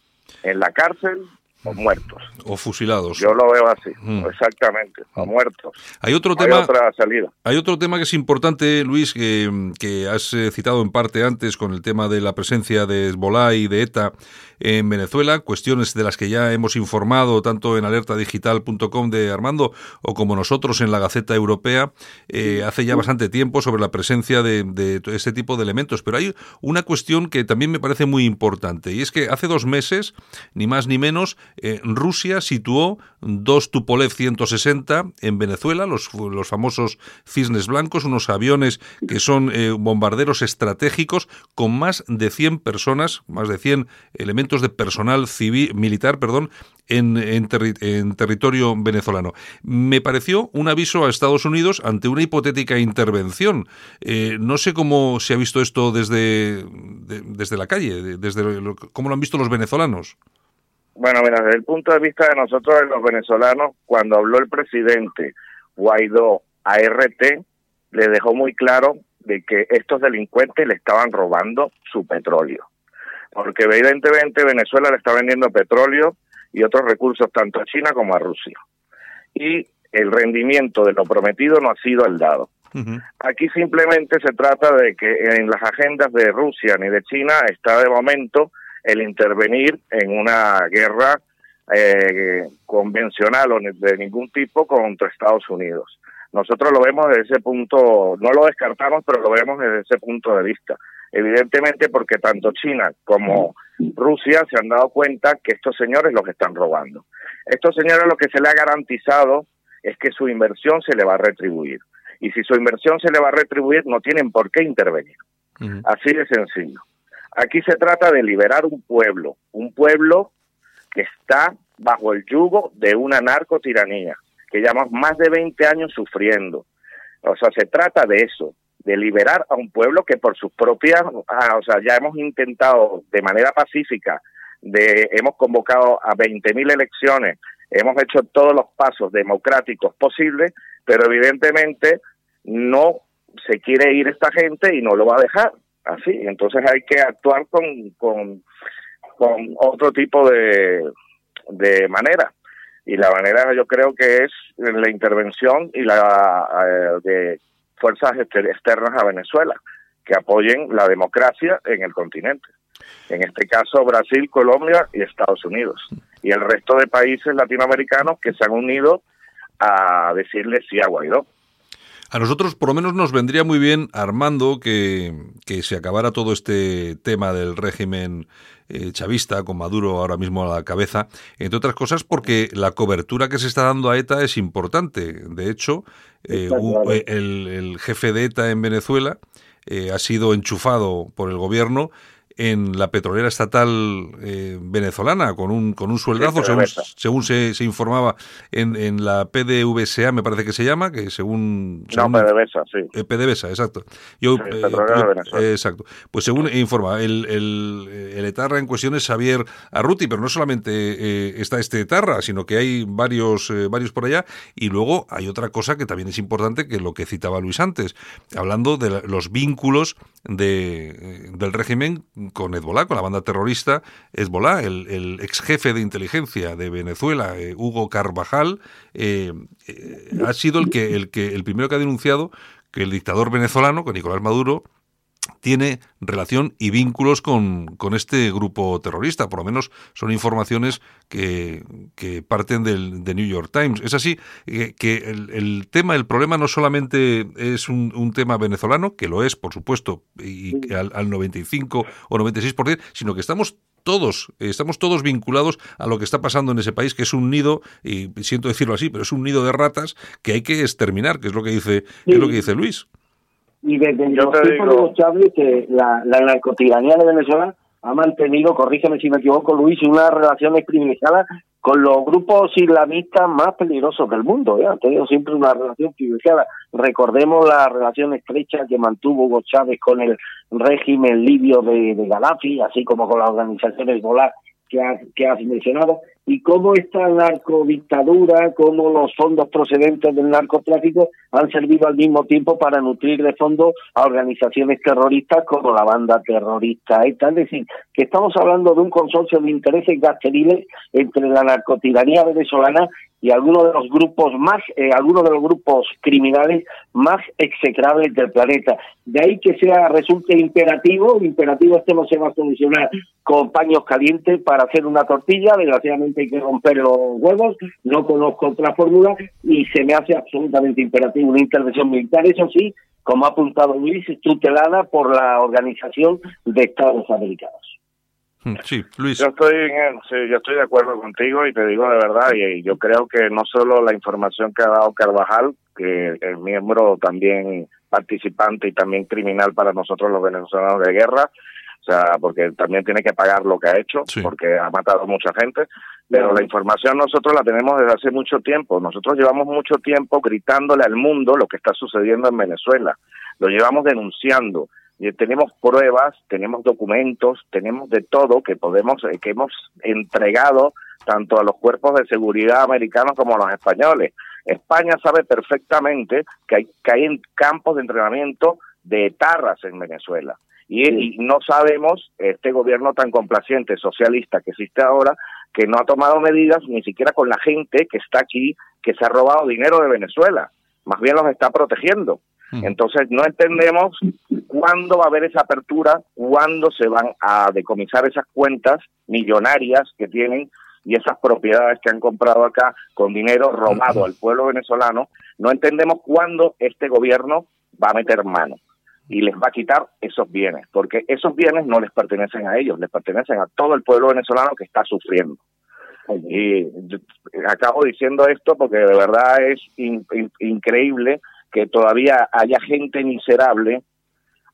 en la cárcel o muertos. O fusilados. Yo lo veo así, Mm. exactamente, o muertos. Hay otro No hay tema. otra salida. Hay otro tema que es importante, Luis, que, que has eh, citado en parte antes con el tema de la presencia de Hezbollah y de ETA en Venezuela, cuestiones de las que ya hemos informado tanto en alertadigital.com de Armando o como nosotros en la Gaceta Europea eh, hace ya bastante tiempo sobre la presencia de, de este tipo de elementos. Pero hay una cuestión que también me parece muy importante y es que hace dos meses, ni más ni menos, eh, Rusia situó dos Tupolev 160 en Venezuela, los, los famosos cisnes blancos, unos aviones que son eh, bombarderos estratégicos con más de 100 personas, más de 100 elementos de personal civil, militar, perdón, en, en, terri en, territorio venezolano. Me pareció un aviso a Estados Unidos ante una hipotética intervención. Eh, no sé cómo se ha visto esto desde, de, desde la calle, desde cómo lo han visto los venezolanos. Bueno, mira, desde el punto de vista de nosotros, los venezolanos, cuando habló el presidente Guaidó a RT, le dejó muy claro de que estos delincuentes le estaban robando su petróleo. porque evidentemente Venezuela le está vendiendo petróleo y otros recursos tanto a China como a Rusia. Y el rendimiento de lo prometido no ha sido el dado. Aquí simplemente se trata de que en las agendas de Rusia ni de China está de momento el intervenir en una guerra eh, convencional o de ningún tipo contra Estados Unidos. Nosotros lo vemos desde ese punto, no lo descartamos, pero lo vemos desde ese punto de vista. Evidentemente porque tanto China como Rusia se han dado cuenta que estos señores los están robando. Estos señores lo que se le ha garantizado es que su inversión se le va a retribuir. Y si su inversión se le va a retribuir, no tienen por qué intervenir. Así de sencillo. Aquí se trata de liberar un pueblo, un pueblo que está bajo el yugo de una narcotiranía, que llevamos más de 20 años sufriendo. O sea, se trata de eso, de liberar a un pueblo que por sus propias, ah, o sea, ya hemos intentado de manera pacífica, de, hemos convocado a 20.000 elecciones, hemos hecho todos los pasos democráticos posibles, pero evidentemente no se quiere ir esta gente y no lo va a dejar así. Entonces hay que actuar con, con, otro tipo de, de manera. Y la manera yo creo que es la intervención y la eh, de fuerzas exter- externas a Venezuela que apoyen la democracia en el continente. En este caso Brasil, Colombia y Estados Unidos. Y el resto de países latinoamericanos que se han unido a decirle sí a Guaidó. A nosotros, por lo menos, nos vendría muy bien, Armando, que, que se acabara todo este tema del régimen eh, chavista, con Maduro ahora mismo a la cabeza, entre otras cosas porque la cobertura que se está dando a ETA es importante. De hecho, eh, claro. eh, el, el jefe de ETA en Venezuela eh, ha sido enchufado por el gobierno en la petrolera estatal eh, venezolana con un con un sueldazo según, según se, se informaba en, en la PDVSA me parece que se llama que según, No, según- PDVSA, sí. eh, PDVSA, exacto. Yo, Sí, eh, Petrolera de yo- Venezuela. eh, exacto. Pues según informa, el, el, el etarra en cuestión es Xavier Arruti, pero no solamente eh, está este etarra, sino que hay varios, varios por allá. Y luego hay otra cosa que también es importante, que lo que citaba Luis antes, hablando de los vínculos de, del régimen con Hezbollah, con la banda terrorista Hezbollah. El, el ex jefe de inteligencia de Venezuela, eh, Hugo Carvajal, eh, eh, ha sido el que, el que el primero que ha denunciado que el dictador venezolano, con Nicolás Maduro, tiene relación y vínculos con, con este grupo terrorista. Por lo menos son informaciones que, que parten del de New York Times. Es así que, que el, el tema, el problema no solamente es un, un tema venezolano, que lo es, por supuesto, y al, al 95 o 96%, sino que estamos todos, eh, estamos todos vinculados a lo que está pasando en ese país, que es un nido, y siento decirlo así, pero es un nido de ratas que hay que exterminar, que es lo que dice, que es lo que dice Luis. Y desde los Chávez, que la, la narcotiranía de Venezuela ha mantenido, corrígeme si me equivoco, Luis, unas relaciones privilegiadas con los grupos islamistas más peligrosos del mundo. ¿eh? Han tenido siempre una relación privilegiada. Recordemos la relación estrecha que mantuvo Hugo Chávez con el régimen libio de, de Gaddafi, así como con las organizaciones Hezbollah que has, que has mencionado, y cómo esta narcodictadura, cómo los fondos procedentes del narcotráfico han servido al mismo tiempo para nutrir de fondos a organizaciones terroristas como la banda terrorista ETA. Es decir, que estamos hablando de un consorcio de intereses gasteriles entre la narcotiranía venezolana y algunos de los grupos más, eh, algunos de los grupos criminales más execrables del planeta. De ahí que sea resulte imperativo, imperativo esto no se va a solucionar con paños calientes para hacer una tortilla, desgraciadamente hay que romper los huevos, no conozco otra fórmula y se me hace absolutamente imperativo una intervención militar, eso sí, como ha apuntado Luis, tutelada por la Organización de Estados Americanos. Mm, Sí, Luis. Yo estoy, en- sí, yo estoy de acuerdo contigo y te digo de verdad, y, y yo creo que no solo la información que ha dado Carvajal, que es miembro también participante y también criminal para nosotros los venezolanos de guerra, o sea, porque también tiene que pagar lo que ha hecho, Sí. porque ha matado mucha gente, pero la información nosotros la tenemos desde hace mucho tiempo. Nosotros llevamos mucho tiempo gritándole al mundo lo que está sucediendo en Venezuela. Lo llevamos denunciando. Tenemos pruebas, tenemos documentos, tenemos de todo que podemos, eh, que hemos entregado tanto a los cuerpos de seguridad americanos como a los españoles. España sabe perfectamente que hay, que hay campos de entrenamiento de etarras en Venezuela Y, y no sabemos, este gobierno tan complaciente, socialista que existe ahora, que no ha tomado medidas ni siquiera con la gente que está aquí, que se ha robado dinero de Venezuela, más bien los está protegiendo. Entonces no entendemos cuándo va a haber esa apertura, cuándo se van a decomisar esas cuentas millonarias que tienen y esas propiedades que han comprado acá con dinero robado al pueblo venezolano. No entendemos cuándo este gobierno va a meter mano y les va a quitar esos bienes, porque esos bienes no les pertenecen a ellos, les pertenecen a todo el pueblo venezolano que está sufriendo. Y acabo diciendo esto porque de verdad es in- in- increíble que todavía haya gente miserable.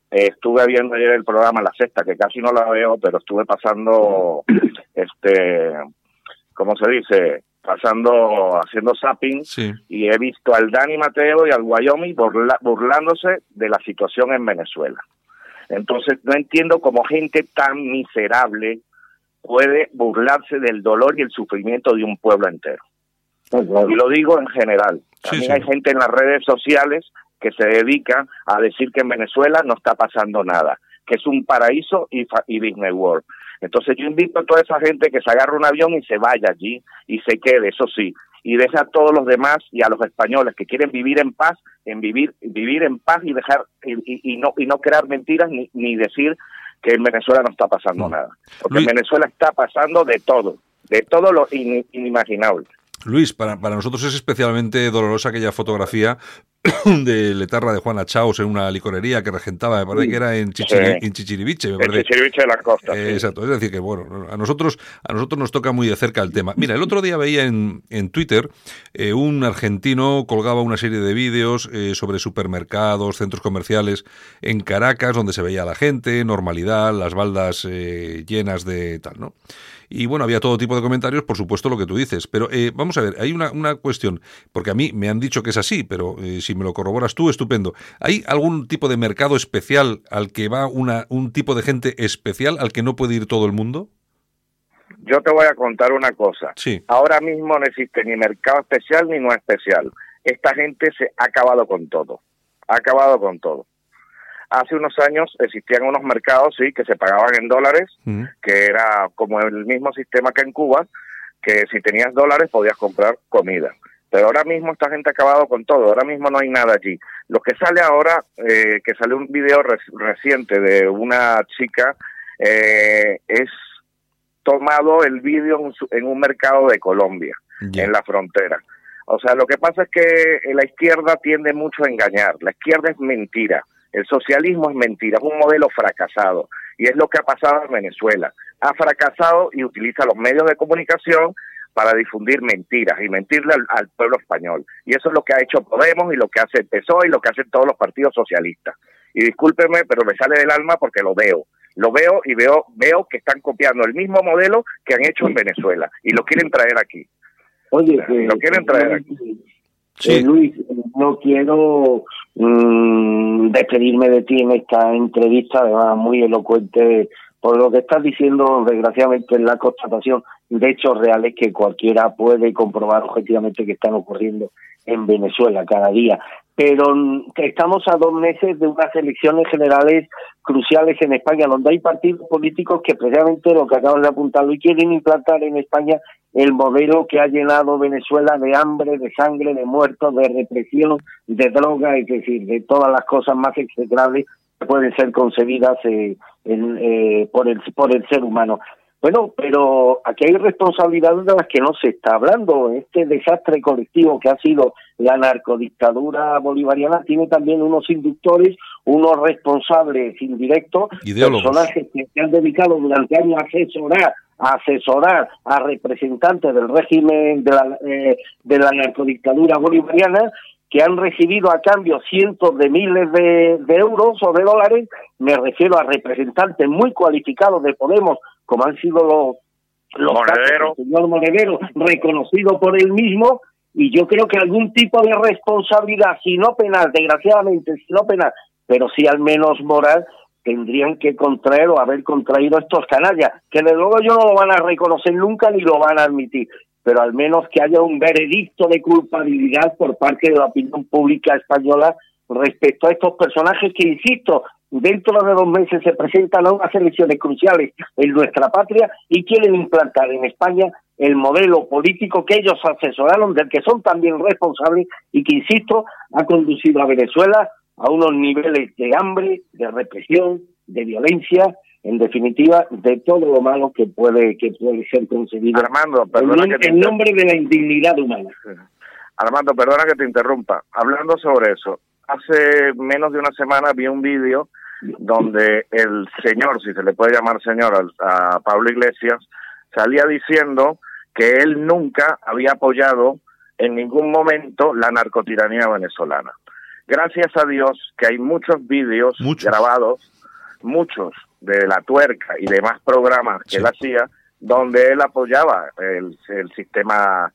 Eh, estuve viendo ayer el programa La Sexta, que casi no la veo, pero estuve pasando, [CLEARS THROAT] este, ¿cómo se dice? Pasando, haciendo zapping Sí. y he visto al Dani Mateo y al Wyoming burla- burlándose de la situación en Venezuela. Entonces no entiendo cómo gente tan miserable puede burlarse del dolor y el sufrimiento de un pueblo entero. Y lo digo en general. También sí. hay gente en las redes sociales que se dedica a decir que en Venezuela no está pasando nada, que es un paraíso y, fa- y Disney World. Entonces yo invito a toda esa gente que se agarre un avión y se vaya allí y se quede, eso sí, y deja a todos los demás y a los españoles que quieren vivir en paz, en vivir vivir en paz y dejar y, y- y no y no crear mentiras ni, ni decir que en Venezuela no está pasando No. nada, porque Luis- en Venezuela está pasando de todo, de todo lo in- inimaginable. Luis, para, para nosotros es especialmente dolorosa aquella fotografía [COUGHS] de Letarra de Juana Chaos en una licorería que regentaba, me parece que era en, Chichiri- Sí. en Chichiriviche, me. Chichiriviche de la costa. Eh, sí. Exacto, es decir que bueno, a nosotros a nosotros nos toca muy de cerca el tema. Mira, el otro día veía en, en Twitter eh, un argentino colgaba una serie de vídeos eh, sobre supermercados, centros comerciales en Caracas, donde se veía a la gente, normalidad, las baldas eh, llenas de tal, ¿no? Y bueno, había todo tipo de comentarios, por supuesto lo que tú dices. Pero eh, vamos a ver, hay una, una cuestión, porque a mí me han dicho que es así, pero eh, si me lo corroboras tú, estupendo. ¿Hay algún tipo de mercado especial al que va una, un tipo de gente especial al que no puede ir todo el mundo? Yo te voy a contar una cosa. Sí. Ahora mismo no existe ni mercado especial ni no especial. Esta gente se ha acabado con todo. Ha acabado con todo. Hace unos años existían unos mercados, sí, que se pagaban en dólares, Mm. que era como el mismo sistema que en Cuba, que si tenías dólares podías comprar comida. Pero ahora mismo esta gente ha acabado con todo, ahora mismo no hay nada allí. Lo que sale ahora, eh, que sale un video rec- reciente de una chica, eh, es tomado el vídeo en, un mercado de Colombia, en la frontera. O sea, lo que pasa es que la izquierda tiende mucho a engañar. La izquierda es mentira. El socialismo es mentira, es un modelo fracasado. Y es lo que ha pasado en Venezuela. Ha fracasado y utiliza los medios de comunicación para difundir mentiras y mentirle al, al pueblo español. Y eso es lo que ha hecho Podemos y lo que hace el PSOE y lo que hacen todos los partidos socialistas. Y discúlpeme, pero me sale del alma porque lo veo. Lo veo y veo, veo que están copiando el mismo modelo que han hecho en Venezuela y lo quieren traer aquí. Oye, Lo quieren traer aquí. Sí. Eh, Luis, no quiero mm, despedirme de ti en esta entrevista, además muy elocuente por lo que estás diciendo, desgraciadamente, en la constatación de hechos reales que cualquiera puede comprobar objetivamente que están ocurriendo en Venezuela cada día. Pero estamos a dos meses de unas elecciones generales cruciales en España, donde hay partidos políticos que precisamente lo que acabas de apuntar hoy quieren implantar en España el modelo que ha llenado Venezuela de hambre, de sangre, de muertos, de represión, de droga, es decir, de todas las cosas más execrables que pueden ser concebidas eh, eh, por, el, por el ser humano. Bueno, pero aquí hay responsabilidades de las que no se está hablando. Este desastre colectivo que ha sido la narcodictadura bolivariana tiene también unos inductores, unos responsables indirectos, Ideólogos. personajes que se han dedicado durante años a asesorar a asesorar a representantes del régimen de la, eh, de la narcodictadura bolivariana que han recibido a cambio cientos de miles de, de euros o de dólares, me refiero a representantes muy cualificados de Podemos, como han sido los, los Monedero. casos del señor Monedero, reconocido por él mismo, y yo creo que algún tipo de responsabilidad, si no penal, desgraciadamente, si no penal, pero sí al menos moral, tendrían que contraer o haber contraído estos canallas, que de luego ellos no lo van a reconocer nunca ni lo van a admitir, pero al menos que haya un veredicto de culpabilidad por parte de la opinión pública española respecto a estos personajes que, insisto, dentro de dos meses se presentan a unas elecciones cruciales en nuestra patria y quieren implantar en España el modelo político que ellos asesoraron, del que son también responsables y que, insisto, ha conducido a Venezuela a unos niveles de hambre, de represión, de violencia, en definitiva, de todo lo malo que puede que puede ser conseguido Armando, en, perdona nom- que te en nombre de la indignidad humana. Armando, perdona que te interrumpa. Hablando sobre eso, hace menos de una semana vi un vídeo donde el señor, si se le puede llamar señor, al- a Pablo Iglesias, salía diciendo que él nunca había apoyado en ningún momento la narcotiranía venezolana. Gracias a Dios que hay muchos vídeos Muchos. grabados, muchos de la tuerca y demás programas que Sí. él hacía, donde él apoyaba el, el sistema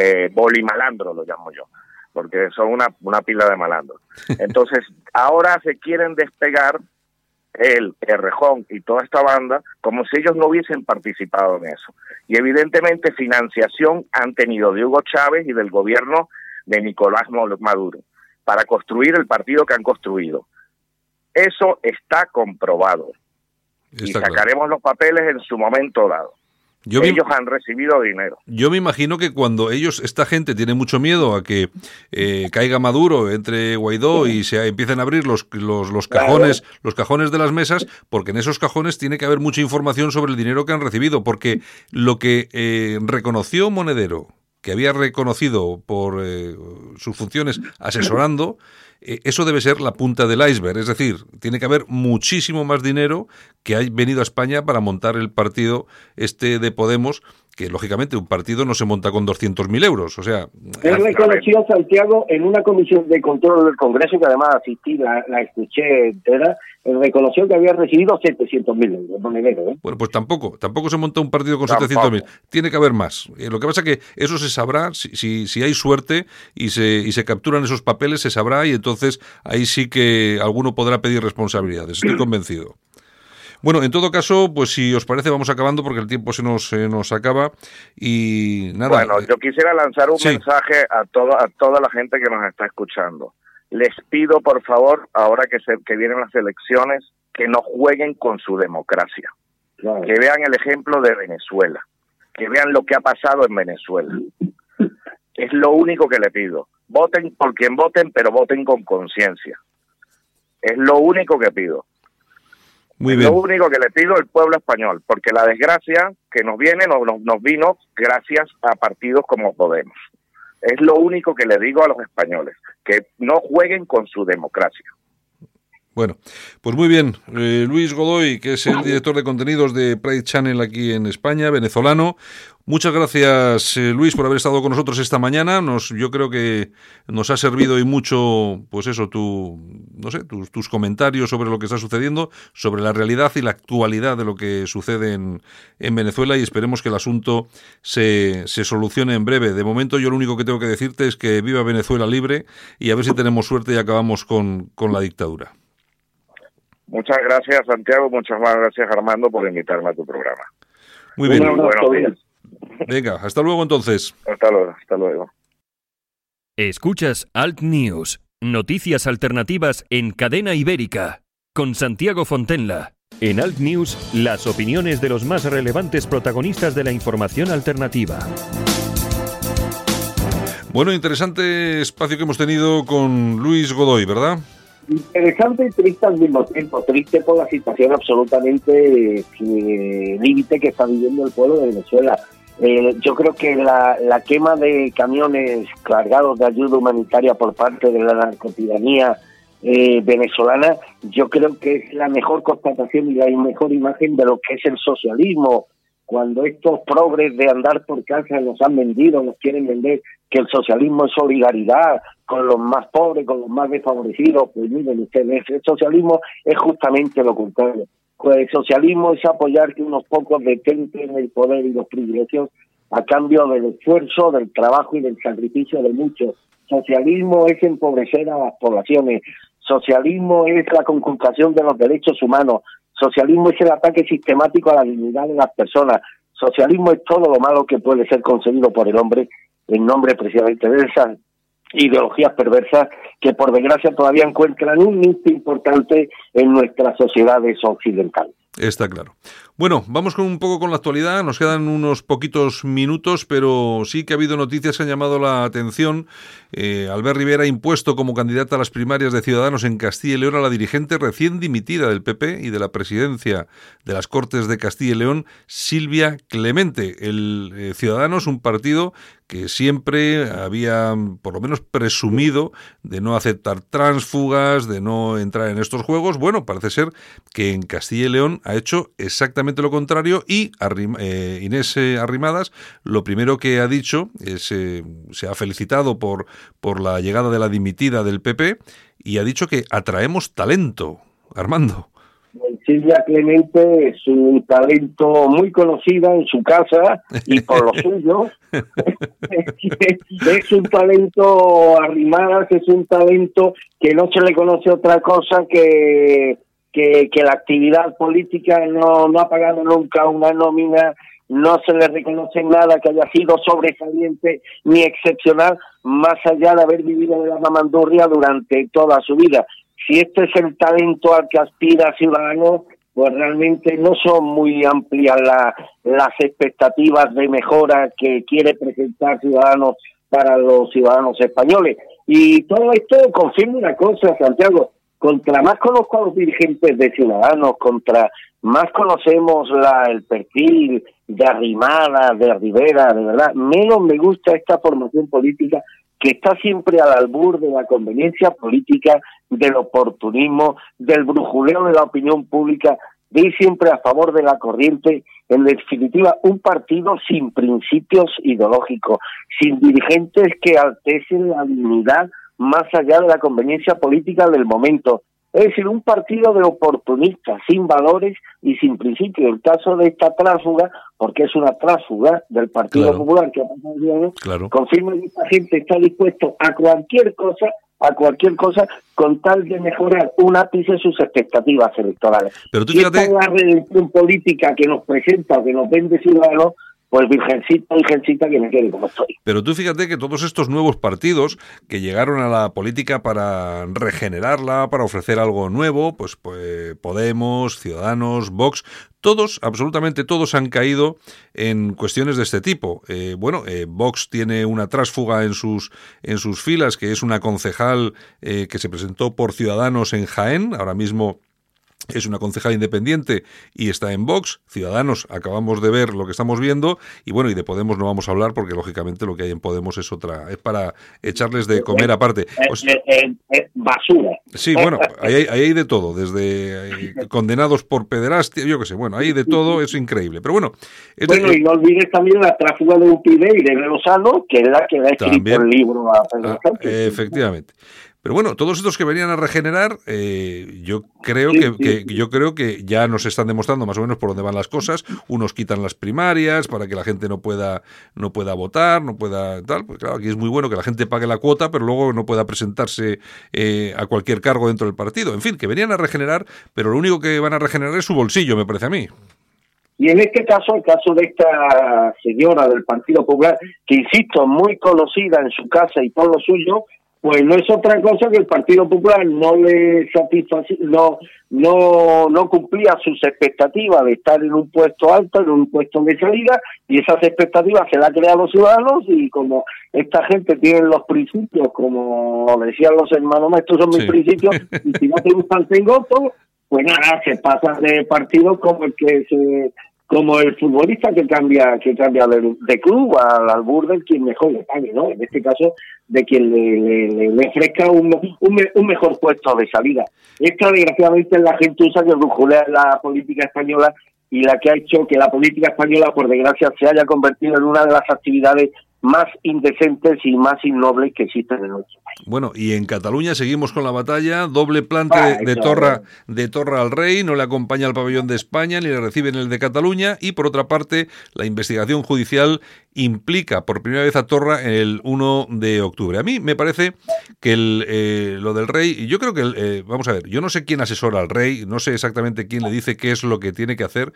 eh, bolimalandro, lo llamo yo, porque son una, una pila de malandros. [LAUGHS] Entonces, ahora se quieren despegar él, Errejón y toda esta banda como si ellos no hubiesen participado en eso. Y evidentemente financiación han tenido de Hugo Chávez y del gobierno de Nicolás Maduro para construir el partido que han construido. Eso está comprobado y Está claro. sacaremos los papeles en su momento dado. Yo me, Ellos han recibido dinero. yo me imagino que cuando ellos, esta gente tiene mucho miedo a que eh, caiga Maduro entre Guaidó y se empiecen a abrir los, los, los cajones, los cajones de las mesas, porque en esos cajones tiene que haber mucha información sobre el dinero que han recibido, porque lo que eh, reconoció Monedero, que había reconocido por eh, sus funciones asesorando, eh, eso debe ser la punta del iceberg. Es decir, tiene que haber muchísimo más dinero que ha venido a España para montar el partido este de Podemos, que lógicamente un partido no se monta con 200.000 euros. O sea, Él reconoció Santiago en una comisión de control del Congreso, que además asistí, la, la escuché entera, él reconoció que había recibido 700 mil euros, monedero, ¿eh? Bueno, pues tampoco, tampoco se monta un partido con Tampoco. 700.000. Tiene que haber más. Eh, lo que pasa que eso se sabrá si, si, si hay suerte y se, y se capturan esos papeles, se sabrá y entonces ahí sí que alguno podrá pedir responsabilidades. Estoy [CLEARS THROAT] convencido. Bueno, en todo caso, pues si os parece, vamos acabando porque el tiempo se nos, se nos acaba y nada. Bueno, eh, yo quisiera lanzar un sí. mensaje a, todo, a toda la gente que nos está escuchando. Les pido, por favor, ahora que, se, que vienen las elecciones, que no jueguen con su democracia. Claro. Que vean el ejemplo de Venezuela. Que vean lo que ha pasado en Venezuela. Es lo único que le pido. Voten por quien voten, pero voten con conciencia. Es lo único que pido. Muy Es bien. Lo único que le pido al pueblo español, porque la desgracia que nos viene nos, nos, nos vino gracias a partidos como Podemos. Es lo único que le digo a los españoles, que no jueguen con su democracia. Bueno, pues muy bien. Eh, Luis Godoy, que es el director de contenidos de Pride Channel aquí en España, venezolano. Muchas gracias, eh, Luis, por haber estado con nosotros esta mañana. Nos, yo creo que nos ha servido y mucho, pues eso, tu, no sé, tus, tus comentarios sobre lo que está sucediendo, sobre la realidad y la actualidad de lo que sucede en, en Venezuela y esperemos que el asunto se, se solucione en breve. De momento, yo lo único que tengo que decirte es que viva Venezuela libre y a ver si tenemos suerte y acabamos con, con la dictadura. Muchas gracias, Santiago. Muchas más gracias, Armando, por invitarme a tu programa. Muy bien. Buenos días. Venga, hasta luego entonces. Hasta luego. Hasta luego. Escuchas Alt News, noticias alternativas en cadena ibérica, con Santiago Fontenla. En Alt News, las opiniones de los más relevantes protagonistas de la información alternativa. Bueno, interesante espacio que hemos tenido con Luis Godoy, ¿verdad? Interesante y triste al mismo tiempo. Triste por la situación absolutamente eh, límite que está viviendo el pueblo de Venezuela. Eh, yo creo que la, quema de camiones cargados de ayuda humanitaria por parte de la narcotiranía eh, venezolana, yo creo que es la mejor constatación y la mejor imagen de lo que es el socialismo. Cuando estos progres de andar por casa nos han vendido, nos quieren vender que el socialismo es solidaridad con los más pobres, con los más desfavorecidos, pues miren ustedes, el socialismo es justamente lo contrario. Pues el socialismo es apoyar que unos pocos detenten el poder y los privilegios a cambio del esfuerzo, del trabajo y del sacrificio de muchos. Socialismo es empobrecer a las poblaciones. Socialismo es la conculcación de los derechos humanos. Socialismo es el ataque sistemático a la dignidad de las personas. Socialismo es todo lo malo que puede ser conseguido por el hombre en nombre precisamente de esa ideologías perversas que por desgracia todavía encuentran un nicho importante en nuestras sociedades occidentales. Está claro. Bueno, vamos con un poco con la actualidad. Nos quedan unos poquitos minutos, pero sí que ha habido noticias que han llamado la atención. Eh, Albert Rivera impuesto como candidata a las primarias de Ciudadanos en Castilla y León a la dirigente recién dimitida del PP y de la presidencia de las Cortes de Castilla y León, Silvia Clemente. El eh, Ciudadanos, un partido que siempre había, por lo menos, presumido de no aceptar transfugas, de no entrar en estos juegos. Bueno, parece ser que en Castilla y León ha hecho exactamente lo contrario y Arrim- eh, Inés eh, Arrimadas lo primero que ha dicho es, eh, se ha felicitado por, por la llegada de la dimitida del PP y ha dicho que atraemos talento. Armando. Silvia Clemente es un talento muy conocida en su casa y por lo [LAUGHS] suyo. [LAUGHS] es un talento arrimadas, es un talento que no se le conoce otra cosa que, que, que la actividad política no, no ha pagado nunca una nómina, no se le reconoce nada que haya sido sobresaliente ni excepcional, más allá de haber vivido de la mamandurria durante toda su vida si este es el talento al que aspira Ciudadanos, pues realmente no son muy amplias la- las expectativas de mejora que quiere presentar Ciudadanos para los ciudadanos españoles. Y todo esto confirma una cosa, Santiago, contra más conozco a los dirigentes de Ciudadanos, contra más conocemos la, el perfil de Arrimada, de Rivera, de verdad, menos me gusta esta formación política que está siempre al albur de la conveniencia política, del oportunismo, del brujuleo de la opinión pública, de ir siempre a favor de la corriente, en definitiva, un partido sin principios ideológicos, sin dirigentes que altesen la dignidad más allá de la conveniencia política del momento. Es decir, un partido de oportunistas, sin valores y sin principios. El caso de esta tránsfuga, porque es una tránsfuga del Partido Claro. Popular que ha pasado el Claro. confirma que esta gente está dispuesto a cualquier cosa, a cualquier cosa, con tal de mejorar un ápice sus expectativas electorales. Pero tú si esta es la redención política que nos presenta, que nos vende Ciudadanos, pues virgencita, virgencita, que me quede como estoy. Pero tú fíjate que todos estos nuevos partidos que llegaron a la política para regenerarla, para ofrecer algo nuevo, pues, pues Podemos, Ciudadanos, Vox, todos, absolutamente todos han caído en cuestiones de este tipo. Eh, bueno, eh, Vox tiene una trásfuga en sus, en sus filas, que es una concejal eh, que se presentó por Ciudadanos en Jaén, ahora mismo es una concejal independiente y está en Vox. Ciudadanos, acabamos de ver lo que estamos viendo. Y bueno, y de Podemos no vamos a hablar porque lógicamente lo que hay en Podemos es otra, es para echarles de comer aparte. Pues, Eh, eh, eh, basura. sí, bueno, ahí hay, ahí hay de todo, desde condenados por pederastia, yo qué sé, bueno, hay de todo, es increíble. Pero bueno, de- Bueno, y no olvides también la tráfuga de UPyD y de Lozano, que es la que ha escrito el libro a Pedro Ah, Sánchez. efectivamente. Pero bueno, todos estos que venían a regenerar, eh, yo creo Sí, que, sí, que- yo creo que ya nos están demostrando más o menos por dónde van las cosas. Unos quitan las primarias para que la gente no pueda no pueda votar, no pueda tal. Pues claro, aquí es muy bueno que la gente pague la cuota, pero luego no pueda presentarse eh, a cualquier cargo dentro del partido. En fin, que venían a regenerar, pero lo único que van a regenerar es su bolsillo, me parece a mí. Y en este caso, el caso de esta señora del Partido Popular, que insisto, muy conocida en su casa y por lo suyo, pues no es otra cosa que el Partido Popular no le satisfacía, no, no, no cumplía sus expectativas de estar en un puesto alto, en un puesto de salida, y esas expectativas se las crean los ciudadanos, y como esta gente tiene los principios, como decían los hermanos, estos son mis Sí. principios, y si no te gustan tengo otros, pues nada, se pasa de partido como el que se como el futbolista que cambia que cambia de, de club al albur del quien mejor le pague, ¿no? En este caso, de quien le, le, le- le ofrezca un, un, me- un mejor puesto de salida. Esta, desgraciadamente, es la gentuza que brujulea la política española y la que ha hecho que la política española, por desgracia, se haya convertido en una de las actividades más indecentes y más innobles que existen en nuestro país. Bueno, y en Cataluña seguimos con la batalla, doble plante Ah, de, Torra, de Torra al rey, no le acompaña al pabellón de España ni le recibe en el de Cataluña. Y por otra parte la investigación judicial implica por primera vez a Torra el 1 de octubre. A mí me parece que el, eh, lo del rey, yo creo que, eh, vamos a ver, yo no sé quién asesora al rey, no sé exactamente quién le dice qué es lo que tiene que hacer,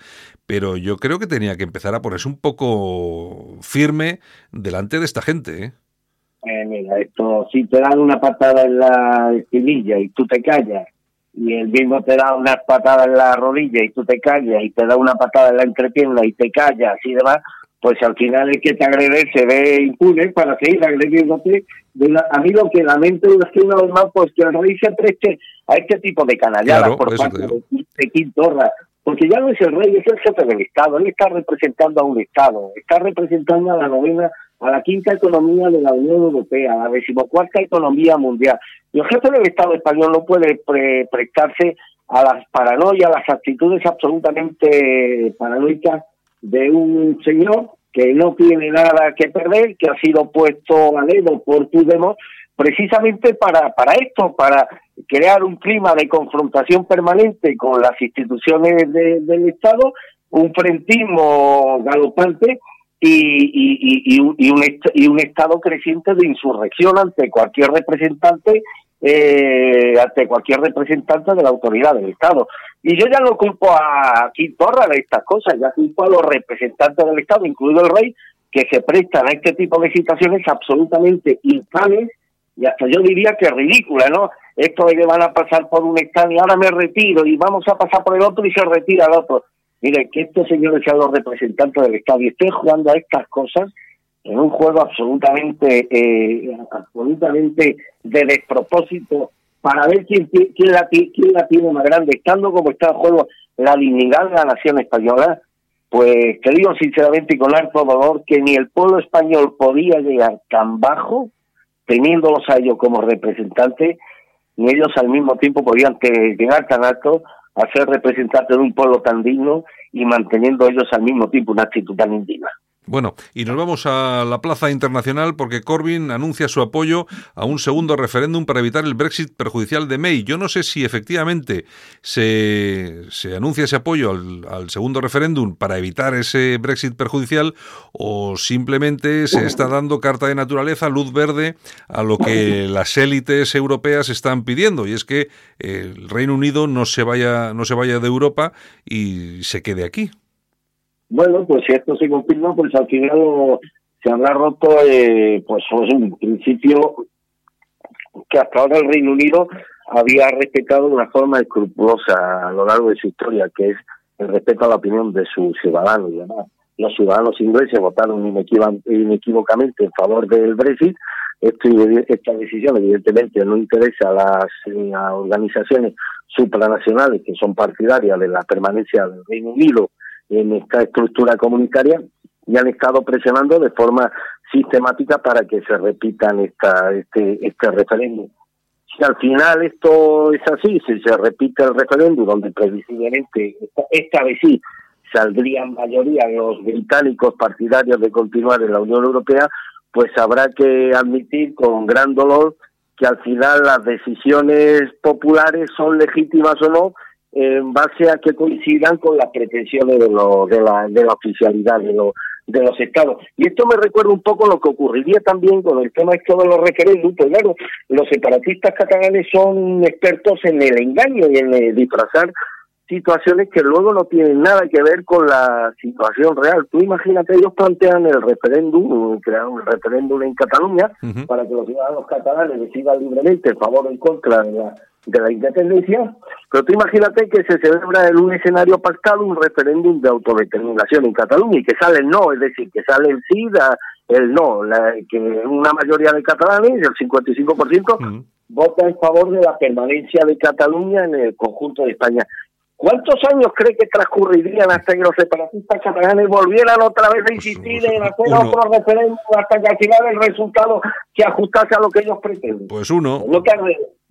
pero yo creo que tenía que empezar a ponerse un poco firme delante de esta gente, ¿eh? Eh, mira, esto, si te dan una patada en la espinilla y tú te callas, y el mismo te da una patada en la rodilla y tú te callas, y te da una patada en la entrepierna y te callas y demás, pues al final el que te agrede se ve impune para seguir agrediéndote. A mí lo que lamento es que una vez más, pues que el rey se preste a este tipo de canalladas Claro, por parte de Quintorra. Porque ya no es el rey, es el jefe del Estado. Él está representando a un Estado, está representando a la novena, a la quinta economía de la Unión Europea, a la decimocuarta economía mundial. Y el jefe del Estado español no puede pre- prestarse a las paranoias, a las actitudes absolutamente paranoicas de un señor que no tiene nada que perder, que ha sido puesto a dedo por Podemos precisamente para, para esto, para crear un clima de confrontación permanente con las instituciones de- del Estado, un frentismo galopante y, y, y, y un, y un estado creciente de insurrección ante cualquier representante eh, ante cualquier representante de la autoridad del Estado. Y yo ya no culpo a Quintorra de estas cosas, ya culpo a los representantes del Estado, incluido el rey, que se prestan a este tipo de situaciones absolutamente infames y hasta yo diría que ridículas, ¿no? Esto de que van a pasar por un stand y ahora me retiro y vamos a pasar por el otro y se retira el otro. Miren, que estos señores sean los representantes del Estado y estén jugando a estas cosas en un juego absolutamente eh, absolutamente de despropósito para ver quién, ti- quién, la, quién la tiene más grande, estando como está en juego la dignidad de la nación española, pues te digo sinceramente y con harto dolor que ni el pueblo español podía llegar tan bajo, teniéndolos a ellos como representantes, ni ellos al mismo tiempo podían llegar tan alto a ser representantes de un pueblo tan digno y manteniendo ellos al mismo tiempo una actitud tan indigna. Bueno, y nos vamos a la plaza internacional porque Corbyn anuncia su apoyo a un segundo referéndum para evitar el Brexit perjudicial de May. Yo no sé si efectivamente se, se anuncia ese apoyo al, al segundo referéndum para evitar ese Brexit perjudicial o simplemente se está dando carta de naturaleza, luz verde a lo que las élites europeas están pidiendo y es que el Reino Unido no se vaya no se vaya de Europa y se quede aquí. Bueno, pues si esto se confirma, pues al final se habrá roto, eh, pues, un principio que hasta ahora el Reino Unido había respetado de una forma escrupulosa a lo largo de su historia, que es el respeto a la opinión de sus ciudadanos y demás. Los ciudadanos ingleses votaron inequívocamente en favor del Brexit. Esto, esta decisión, evidentemente, no interesa a las, eh, a organizaciones supranacionales que son partidarias de la permanencia del Reino Unido en esta estructura comunitaria y han estado presionando de forma sistemática para que se repitan esta, este, este referéndum. Si al final esto es así, si se repite el referéndum, donde previsiblemente, esta, esta vez sí, saldrían mayoría los británicos partidarios de continuar en la Unión Europea, pues habrá que admitir con gran dolor que al final las decisiones populares son legítimas o no en base a que coincidan con las pretensiones de, lo, de, la, de la oficialidad de, lo, de los estados. Y esto me recuerda un poco lo que ocurriría también con el tema esto de los referéndums, pues claro, los separatistas catalanes son expertos en el engaño y en eh, disfrazar situaciones que luego no tienen nada que ver con la situación real. Tú imagínate, ellos plantean el referéndum, crearon el referéndum en Cataluña para que los ciudadanos catalanes decidan libremente en favor o en contra de la, de la independencia, pero tú imagínate que se celebra en un escenario pactado un referéndum de autodeterminación en Cataluña y que sale el no, es decir, que sale el sí, la- el no, la- que una mayoría de catalanes, el 55%, Ujú. vota en favor de la permanencia de Cataluña en el conjunto de España. ¿Cuántos años cree que transcurrirían hasta que los separatistas catalanes volvieran otra vez a insistir en hacer uno. otro referéndum hasta que al final el resultado se ajustase a lo que ellos pretenden? Pues uno, Lo que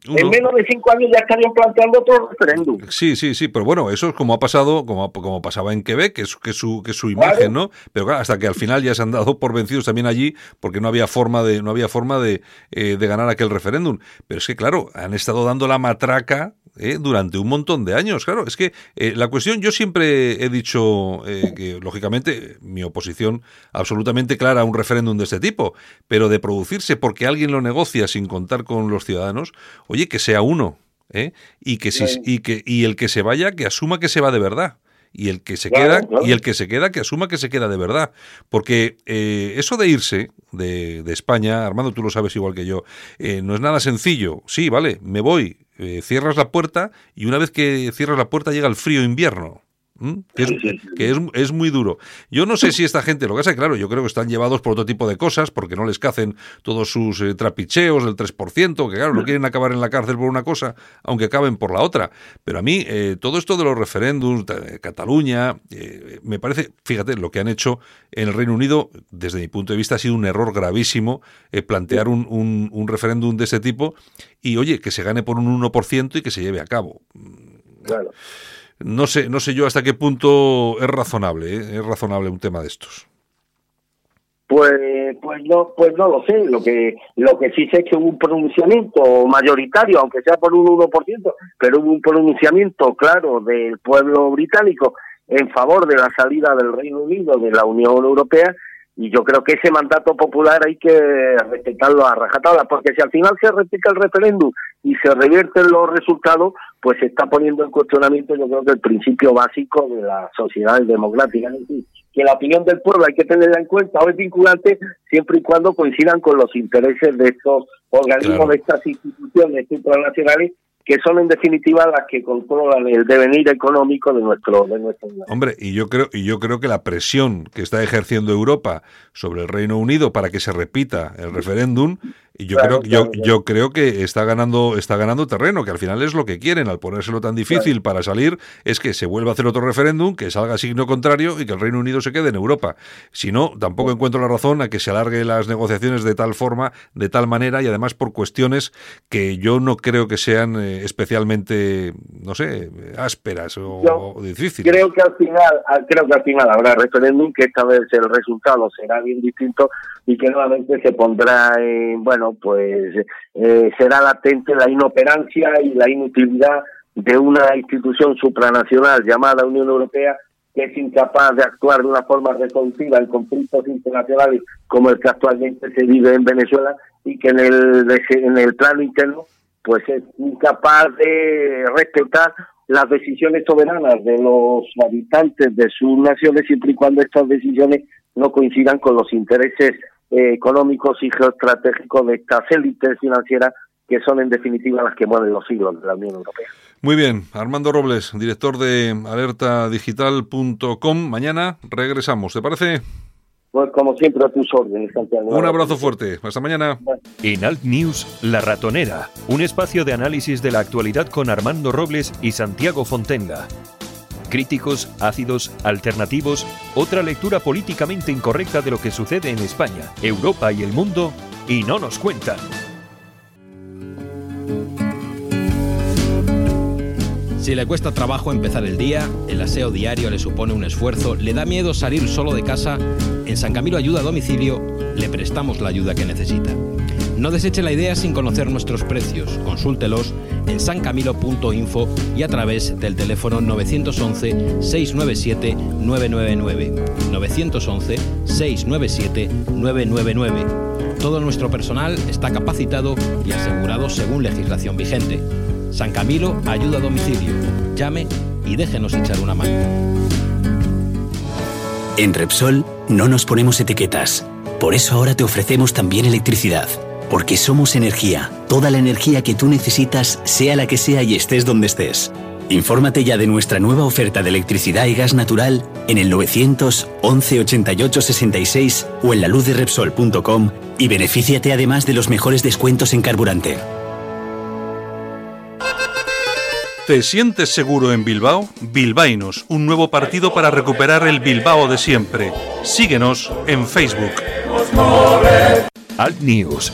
Uno. en menos de cinco años ya estarían planteando otro referéndum. Sí, sí, sí, pero bueno, eso es como ha pasado, como, como pasaba en Quebec, que es, que su, que su imagen, ¿no? Pero claro, hasta que al final ya se han dado por vencidos también allí, porque no había forma de, no había forma de, eh, de ganar aquel referéndum. Pero es que, claro, han estado dando la matraca eh, durante un montón de años. Claro, es que eh, la cuestión, yo siempre he dicho eh, que, lógicamente, mi oposición absolutamente clara a un referéndum de este tipo, pero de producirse porque alguien lo negocia sin contar con los ciudadanos, oye, que sea uno. ¿eh? y que si, y que y el que se vaya que asuma que se va de verdad y el que se Claro, queda claro. y el que se queda que asuma que se queda de verdad porque eh, eso de irse de, de España Armando tú lo sabes igual que yo eh, no es nada sencillo sí vale me voy eh, cierras la puerta y una vez que cierras la puerta llega el frío invierno. Que, es, que es, es muy duro. Yo no sé si esta gente, lo que que, claro, yo creo que están llevados por otro tipo de cosas, porque no les cacen todos sus eh, trapicheos del 3%, que claro, no quieren acabar en la cárcel por una cosa, aunque acaben por la otra. Pero a mí, eh, todo esto de los referéndums, de Cataluña, eh, me parece, fíjate, lo que han hecho en el Reino Unido, desde mi punto de vista, ha sido un error gravísimo eh, plantear un, un, un referéndum de ese tipo y, oye, que se gane por un 1% y que se lleve a cabo. Claro. No sé, no sé yo hasta qué punto es razonable, ¿eh? es razonable un tema de estos. Pues, pues no, pues no lo sé. Lo que, lo que sí sé es que hubo un pronunciamiento mayoritario, aunque sea por un 1%, pero hubo un pronunciamiento claro del pueblo británico en favor de la salida del Reino Unido de la Unión Europea. Y yo creo que ese mandato popular hay que respetarlo a rajatabla, porque si al final se repite el referéndum y se revierten los resultados, pues se está poniendo en cuestionamiento, yo creo que el principio básico de la sociedad democrática. Es decir, que la opinión del pueblo hay que tenerla en cuenta o es vinculante siempre y cuando coincidan con los intereses de estos organismos, Claro. de estas instituciones supranacionales que son en definitiva las que controlan el devenir económico de nuestro de nuestro Hombre, y yo creo y yo creo que la presión que está ejerciendo Europa sobre el Reino Unido para que se repita el referéndum yo Claro, creo yo, claro, claro. yo creo que está ganando está ganando terreno, que al final es lo que quieren al ponérselo tan difícil para salir es que se vuelva a hacer otro referéndum, que salga signo contrario y que el Reino Unido se quede en Europa. Si no, tampoco encuentro la razón a que se alargue las negociaciones de tal forma, de tal manera y además por cuestiones que yo no creo que sean eh, especialmente, no sé, ásperas o, Yo o difíciles. Creo que al final, al- creo que al final habrá referéndum, que esta vez el resultado será bien distinto y que nuevamente se pondrá en, bueno, pues eh, será latente la inoperancia y la inutilidad de una institución supranacional llamada Unión Europea que es incapaz de actuar de una forma resolutiva en conflictos internacionales como el que actualmente se vive en Venezuela y que en el, en el plano interno pues es incapaz de respetar las decisiones soberanas de los habitantes de sus naciones siempre y cuando estas decisiones no coincidan con los intereses eh, económicos y geoestratégicos de estas élites financieras que son en definitiva las que mueven los hilos de la Unión Europea. Muy bien, Armando Robles, director de alertadigital.com. Mañana regresamos, ¿te parece? Pues como siempre a tus órdenes, Santiago. Un abrazo fuerte. Hasta mañana. En Alt News, La Ratonera, un espacio de análisis de la actualidad con Armando Robles y Santiago Fontenga. Críticos, ácidos, alternativos, otra lectura políticamente incorrecta de lo que sucede en España, Europa y el mundo, y no nos cuentan. Si le cuesta trabajo empezar el día, el aseo diario le supone un esfuerzo, le da miedo salir solo de casa, en San Camilo Ayuda a Domicilio le prestamos la ayuda que necesita. No deseche la idea sin conocer nuestros precios, consúltelos en sancamilo.info y a través del teléfono 911-697-999. 911-697-999. Todo nuestro personal está capacitado y asegurado según legislación vigente. San Camilo ayuda a domicilio. Llame y déjenos echar una mano. En Repsol no nos ponemos etiquetas. Por eso ahora te ofrecemos también electricidad. Porque somos energía. Toda la energía que tú necesitas, sea la que sea y estés donde estés. Infórmate ya de nuestra nueva oferta de electricidad y gas natural en el 911 88 66 o en la luz de Repsol.com y benefíciate además de los mejores descuentos en carburante. ¿Te sientes seguro en Bilbao? Bilbainos, un nuevo partido para recuperar el Bilbao de siempre. Síguenos en Facebook. Alt News,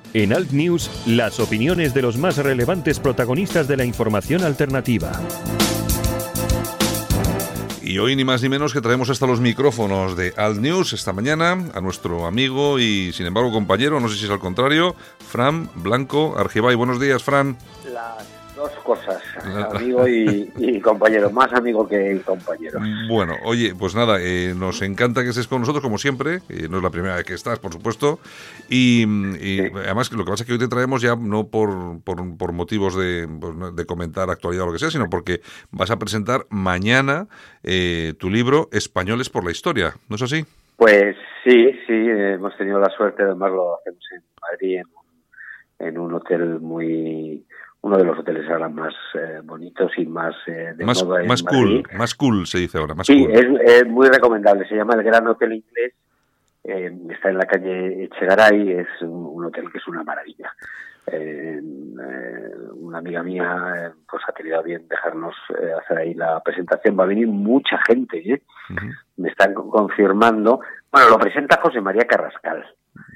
En Alt News, las opiniones de los más relevantes protagonistas de la información alternativa. Y hoy ni más ni menos que traemos hasta los micrófonos de Alt News esta mañana a nuestro amigo y sin embargo compañero, no sé si es al contrario, Fran Blanco Argibay. Buenos días, Fran. Las dos cosas, amigo y, y compañero, más amigo que compañero. Bueno, oye, pues nada, eh, nos encanta que estés con nosotros como siempre, eh, no es la primera vez que estás, por supuesto, y, y además lo que pasa es que hoy te traemos ya no por, por, por motivos de, pues, de comentar actualidad o lo que sea, sino porque vas a presentar mañana eh, tu libro Españoles por la Historia, ¿no es así? Pues sí, sí, hemos tenido la suerte, además lo hacemos en Madrid, en un hotel muy uno de los hoteles ahora más eh, bonitos y más eh, de más, moda más cool, más cool se dice ahora, más Sí, cool. es, es muy recomendable. Se llama el Gran Hotel Inglés. eh, está en la calle Echegaray. Es un, un hotel que es una maravilla. Eh, una amiga mía pues ha tenido a bien dejarnos hacer ahí la presentación. Va a venir mucha gente. ¿eh? Ujú. Me están co- confirmando. Bueno, lo presenta José María Carrascal.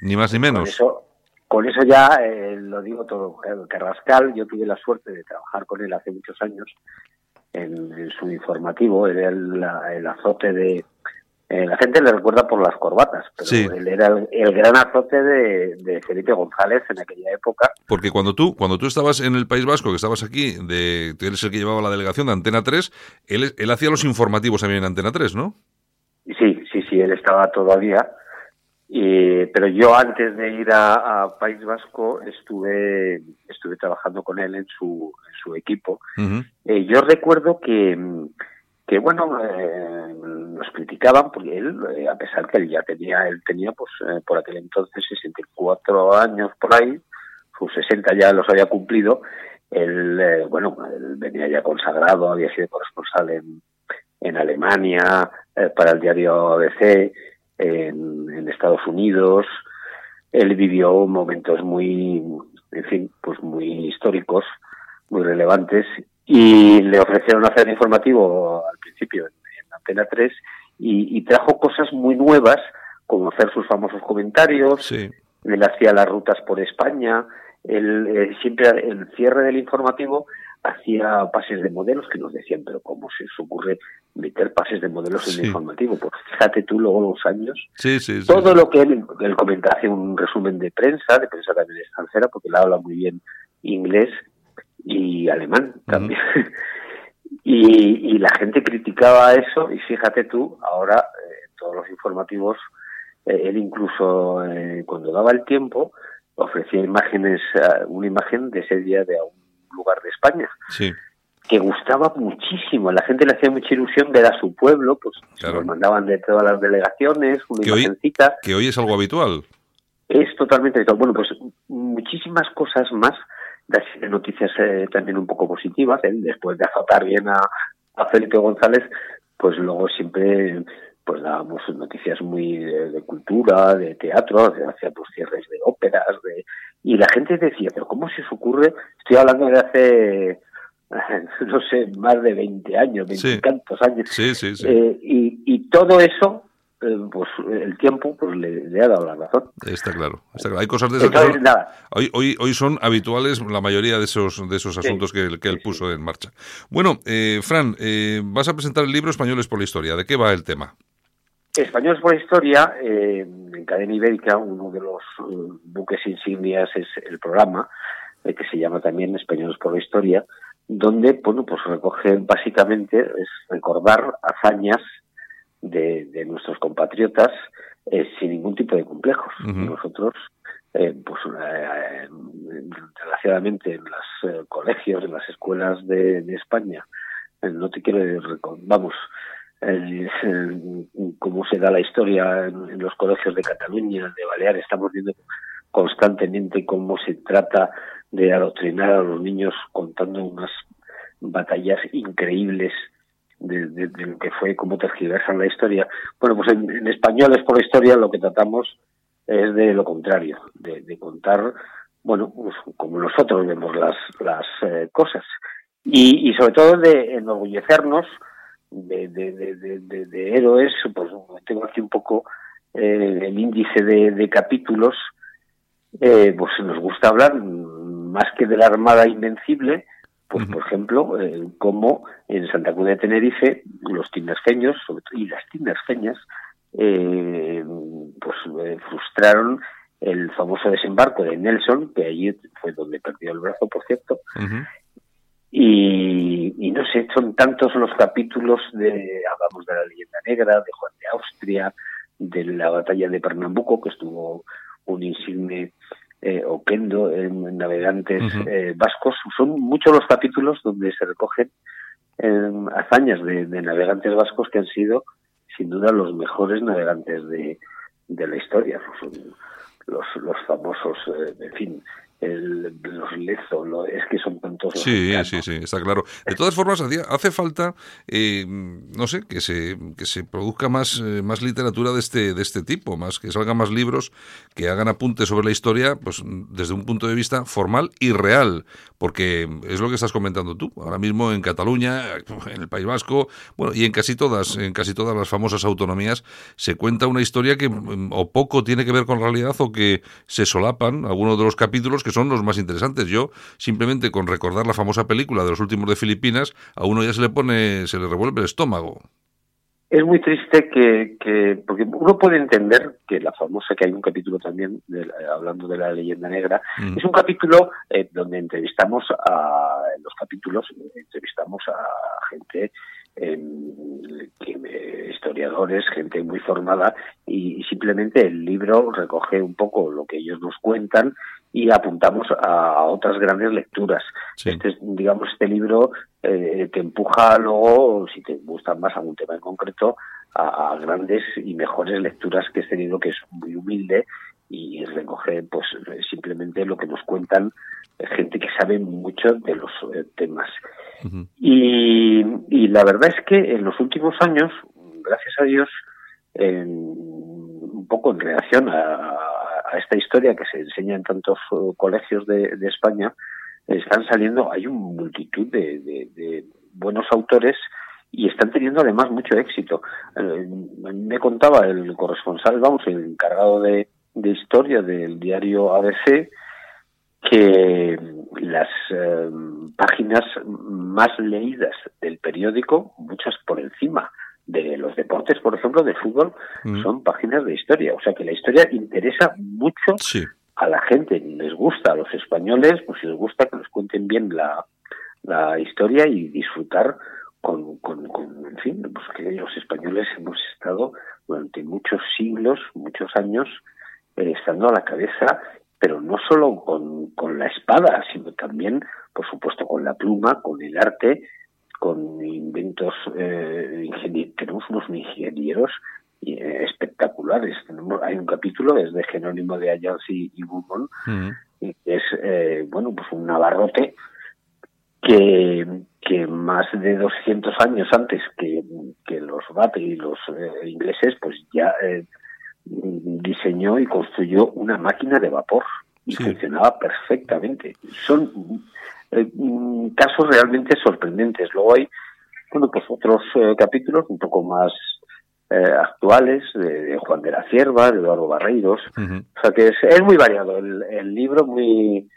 Ni más ni menos. eso, con eso ya eh, lo digo todo. Eh, Carrascal, yo tuve la suerte de trabajar con él hace muchos años en, en su informativo. Era el, azote de. eh, la gente le recuerda por las corbatas, pero Sí. él era el, el gran azote de, de Felipe González en aquella época. Porque cuando tú, cuando tú estabas en el País Vasco, que estabas aquí, de, tú eres el que llevaba la delegación de Antena 3, él, él hacía los informativos también en Antena 3, ¿no? Sí, sí, sí, él estaba todavía. Y, pero yo antes de ir a, a País Vasco estuve estuve trabajando con él en su, en su equipo. Eh, yo recuerdo que, que bueno, eh, nos criticaban porque él, eh, a pesar que él ya tenía, él tenía pues eh, por aquel entonces 64 años por ahí, sus 60 ya los había cumplido, él, eh, bueno, él venía ya consagrado, había sido corresponsal en, en Alemania, eh, para el diario ABC, en, en Estados Unidos, él vivió momentos muy, en fin, pues muy históricos, muy relevantes, y le ofrecieron hacer informativo al principio en, en Antena 3 y, y trajo cosas muy nuevas, como hacer sus famosos comentarios, Sí. él hacía las rutas por España, él eh, siempre el cierre del informativo hacía pases de modelos que nos decían, pero ¿cómo se os ocurre meter pases de modelos en el informativo? Pues fíjate tú luego los años Sí, sí, sí. todo lo que él, él comenta, hace un resumen de prensa, de prensa también extranjera, porque él habla muy bien inglés y alemán también. [LAUGHS] y, y la gente criticaba eso, y fíjate tú, ahora eh, todos los informativos, eh, él incluso eh, cuando daba el tiempo, ofrecía imágenes, una imagen de ese día de un lugar de España Sí. que gustaba muchísimo. La gente le hacía mucha ilusión ver a su pueblo, pues Claro. los mandaban de todas las delegaciones, una Que hoy- imagencita. Que hoy es algo habitual. Es totalmente habitual. Bueno, pues muchísimas cosas más. de noticias eh, también un poco positivas. Él, después de azotar bien a, a Felipe González, pues luego siempre pues dábamos noticias muy de, de cultura, de teatro, de- hacía pues cierres de óperas, de y la gente decía, pero ¿cómo se os ocurre? Estoy hablando de hace, [LAUGHS] no sé, más de 20 años, Sí. veintitantos años. Sí, sí, sí. Eh, y, y todo eso, eh, pues el tiempo pues le, le ha dado la razón. Está claro, está claro. Hay cosas de esas que Entonces, son- nada, hoy, hoy, hoy son habituales la mayoría de esos, de esos asuntos que, él- que él puso en marcha. Bueno, eh, Fran, eh, vas a presentar el libro Españoles por la Historia. ¿De qué va el tema? Españoles por la Historia, eh, en Cadena Ibérica, uno de los eh, buques insignias es el programa, eh, que se llama también Españoles por la Historia, donde, bueno, pues recoge básicamente, es recordar hazañas de, de nuestros compatriotas eh, sin ningún tipo de complejos. Nosotros, eh, pues, eh, desgraciadamente en los colegios, en las escuelas de, de España, no te quiero, vamos, eh, cómo se da la historia en, los colegios de Cataluña, de Baleares, estamos viendo constantemente cómo se trata de adoctrinar a los niños contando unas batallas increíbles de, lo que fue, cómo tergiversan la historia. Bueno, pues en, en españoles por historia lo que tratamos es de lo contrario, de, contar, bueno, pues como nosotros vemos las, las eh, cosas. Y sobre todo de enorgullecernos de, de, héroes, pues tengo aquí un poco eh, el índice de, capítulos, eh, pues nos gusta hablar más que de la Armada Invencible, Pues, por ejemplo, eh, como en Santa Cruz de Tenerife, los tinerfeños sobre todo, y las tinerfeñas eh, pues eh, frustraron el famoso desembarco de Nelson, que allí fue donde perdió el brazo, por cierto. Y, y no sé, son tantos los capítulos de, hablamos de la leyenda negra, de Juan de Austria, de la batalla de Pernambuco, que estuvo un insigne eh, Oquendo en navegantes eh, vascos. Son muchos los capítulos donde se recogen eh, hazañas de, de navegantes vascos que han sido, sin duda, los mejores navegantes de, de la historia. Son los, los famosos, eh, en fin, el- los Lezo, lo- es que son tantos los Sí, sí, sí, está claro. De todas formas, hacía- hace falta, eh, no sé, que se, que se produzca más, eh, más literatura de este, de este tipo, más que salgan más libros que hagan apuntes sobre la historia, pues desde un punto de vista formal y real, porque es lo que estás comentando tú. Ahora mismo en Cataluña, en el País Vasco, bueno, y en casi todas, en casi todas las famosas autonomías, se cuenta una historia que mm, o poco tiene que ver con realidad o que se solapan algunos de los capítulos que son los más interesantes. Yo, simplemente con recordar la famosa película de los últimos de Filipinas, a uno ya se le pone, se le revuelve el estómago. Es muy triste que, que, porque uno puede entender que la famosa, que hay un capítulo también, de la- hablando de la leyenda negra, Mm. es un capítulo eh, donde entrevistamos a, en los capítulos, eh, entrevistamos a gente, eh, que, eh, historiadores, gente muy formada, y simplemente el libro recoge un poco lo que ellos nos cuentan y apuntamos a, otras grandes lecturas. Sí. Este es, digamos, este libro eh, te empuja luego, si te gusta más algún tema en concreto, a, a grandes y mejores lecturas que este libro que es muy humilde y recoge pues simplemente lo que nos cuentan eh, gente que sabe mucho de los eh, temas. Y, y la verdad es que en los últimos años, gracias a Dios, en- un poco en reacción a, a esta historia que se enseña en tantos eh, colegios de, España, están saliendo, hay una multitud de buenos autores y están teniendo además mucho éxito. Eh, me contaba el corresponsal, vamos, el encargado de, de historia del diario ABC, que las eh, páginas más leídas del periódico, muchas por encima de los deportes, por ejemplo, de fútbol, Mm. son páginas de historia. O sea que la historia interesa mucho Sí. a la gente, les gusta a los españoles, pues les gusta que nos cuenten bien la, la historia y disfrutar con, con, con, en fin, pues que los españoles hemos estado durante muchos siglos, muchos años, eh, estando a la cabeza, pero no solo con, con la espada, sino también, por supuesto, con la pluma, con el arte, con inventos, eh, tenemos unos ingenieros eh, espectaculares. Tenemos, hay un capítulo, es de Jerónimo de Ayans y, y Mm. y es, eh, bueno, pues un navarrote que, que más de 200 años antes que, que los Bape y los eh, ingleses, pues ya eh, diseñó y construyó una máquina de vapor y Sí. funcionaba perfectamente. Son eh, mm, casos realmente sorprendentes. Luego hay, bueno, pues otros eh, capítulos un poco más eh, actuales de, de Juan de la Cierva, de Eduardo Barreiros. O sea que es, es muy variado el, el libro, muy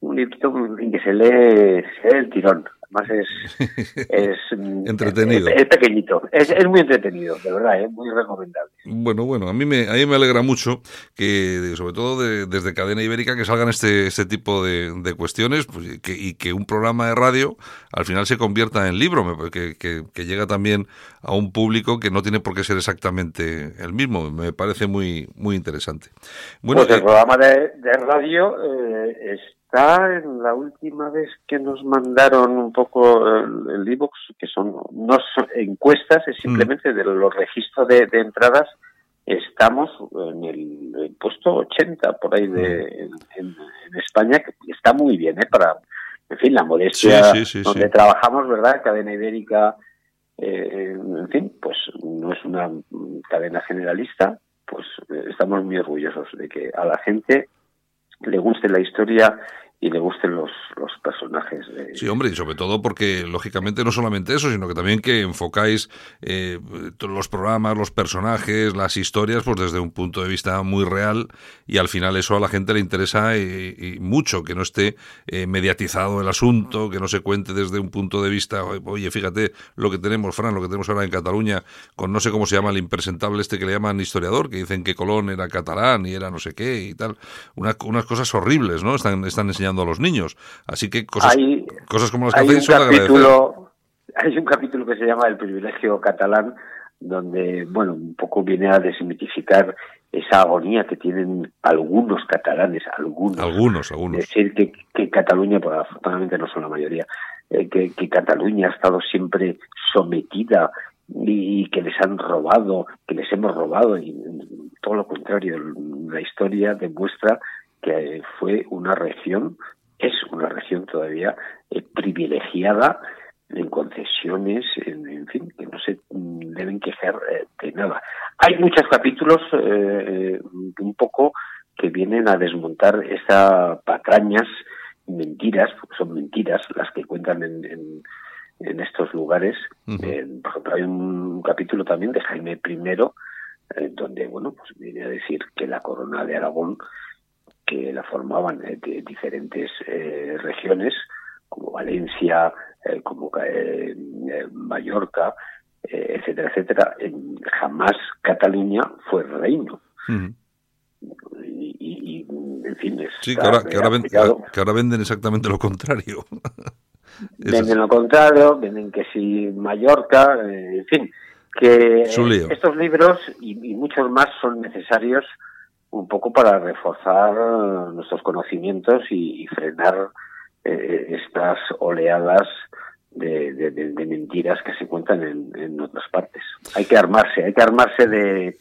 un librito en que se lee, se lee el tirón. Además es, [LAUGHS] es mm, Entretenido. Es, es pequeñito, es, es muy entretenido, de verdad, es muy recomendable. Bueno, bueno, a mí me, a mí me alegra mucho que, sobre todo de- desde Cadena Ibérica, que salgan este, este tipo de, de cuestiones pues, y que, y que un programa de radio al final se convierta en libro, que, que, que llega también a un público que no tiene por qué ser exactamente el mismo. Me parece muy, muy interesante. Bueno, pues el eh, programa de, de radio eh, está en la última vez que nos mandaron un poco el, el iVoox, que son no son encuestas, es simplemente de los registros de, de entradas. Estamos en el, el puesto 80 por ahí de, en, en- en España, que está muy bien, ¿eh? Para, en fin, la modestia Sí, sí, sí, donde trabajamos, ¿verdad? Cadena Ibérica, eh, en fin, pues no es una mm, cadena generalista, pues eh, estamos muy orgullosos de que a la gente le guste la historia y le gusten los, los personajes. De... Sí, hombre, y sobre todo porque, lógicamente, no solamente eso, sino que también que enfocáis eh, los programas, los personajes, las historias, pues desde un punto de vista muy real y al final eso a la gente le interesa y mucho, que no esté eh, mediatizado el asunto, que no se cuente desde un punto de vista, oye, fíjate lo que tenemos, Fran, lo que tenemos ahora en Cataluña, con no sé cómo se llama el impresentable este que le llaman historiador, que dicen que Colón era catalán y era no sé qué y tal, Una- unas cosas horribles, ¿no? Están, están enseñando a los niños. Así que cosas, Hay- cosas como las que hacéis son capítulo, hay un capítulo que se llama El privilegio catalán, donde, bueno, un poco viene a desmitificar esa agonía que tienen algunos catalanes, algunos. Algunos, algunos. Decir que, que Cataluña, pues afortunadamente no son la mayoría, eh, que, que Cataluña ha estado siempre sometida y, que les han robado, que les hemos robado, y todo lo contrario, la historia demuestra que fue una región, es una región todavía eh, privilegiada en concesiones, en, en fin, que no se deben quejar eh, de nada. Hay muchos capítulos eh, un poco que vienen a desmontar esas patrañas, mentiras, porque son mentiras las que cuentan en, en, en estos lugares. Por ejemplo, hay un capítulo también de Jaime I, donde, bueno, pues viene a decir que la corona de Aragón, que la formaban eh, de diferentes eh, regiones, como Valencia, eh, como Mallorca, etcétera, etcétera, en- jamás Cataluña fue reino. Y, y- y, en fin, es Sí, que ahora, que, ahora ven- que ahora venden exactamente lo contrario. [LAUGHS] Venden lo contrario, venden que si Mallorca, en fin, que estos libros y, y muchos más son necesarios un poco para reforzar eh, nuestros conocimientos y, y frenar eh, estas oleadas de, de- de- de mentiras que se cuentan en, en otras partes. Hay que armarse, hay que armarse de,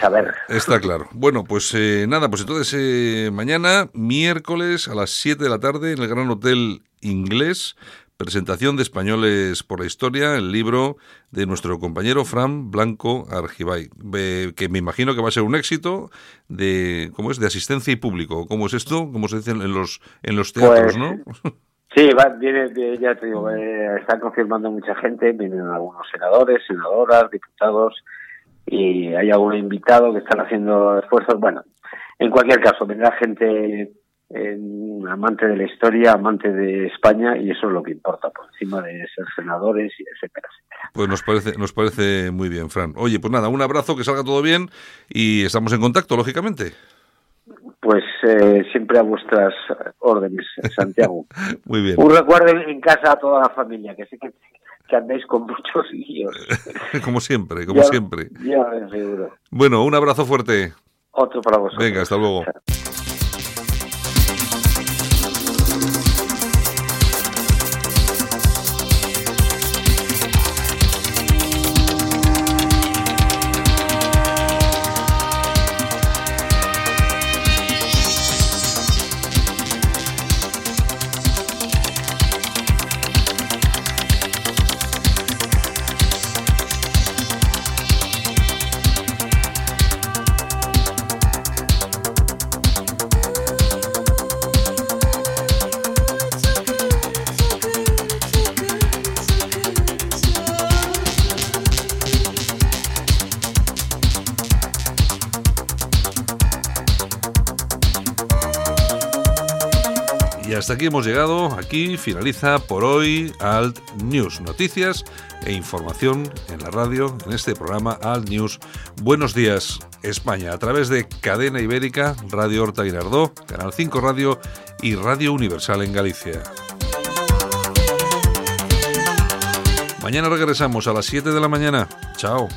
saber. Está claro. Bueno, pues eh, nada, pues entonces eh, mañana, miércoles a las 7 de la tarde, en el Gran Hotel Inglés, presentación de Españoles por la Historia, el libro de nuestro compañero Fran Blanco Argibay, que me imagino que va a ser un éxito de, ¿cómo es?, de asistencia y público. ¿Cómo es esto? ¿Cómo se dice en los, en los teatros, Pues, no? Sí, va, viene, viene, ya te digo, eh, están confirmando mucha gente, vienen algunos senadores, senadoras, diputados, y hay algún invitado que están haciendo esfuerzos. Bueno, en cualquier caso, vendrá gente eh, amante de la historia, amante de España, y eso es lo que importa, por encima de ser senadores, y etcétera, etcétera. Pues nos parece, nos parece muy bien, Fran. Oye, pues nada, un abrazo, que salga todo bien y estamos en contacto, lógicamente. Pues eh, siempre a vuestras órdenes, Santiago. [LAUGHS] Muy bien. Un recuerdo en casa a toda la familia, que sé que, que andéis con muchos líos. [LAUGHS] como siempre, como Ya- siempre. Ya, seguro. Bueno, un abrazo fuerte. Otro para vosotros. Venga, hasta luego. Hemos llegado. Aquí finaliza por hoy Alt News. Noticias e información en la radio, en este programa Alt News. Buenos días, España, a través de Cadena Ibérica, Radio Horta Guinardó, Canal 5 Radio y Radio Universal en Galicia. Mañana regresamos a las 7 de la mañana. Chao.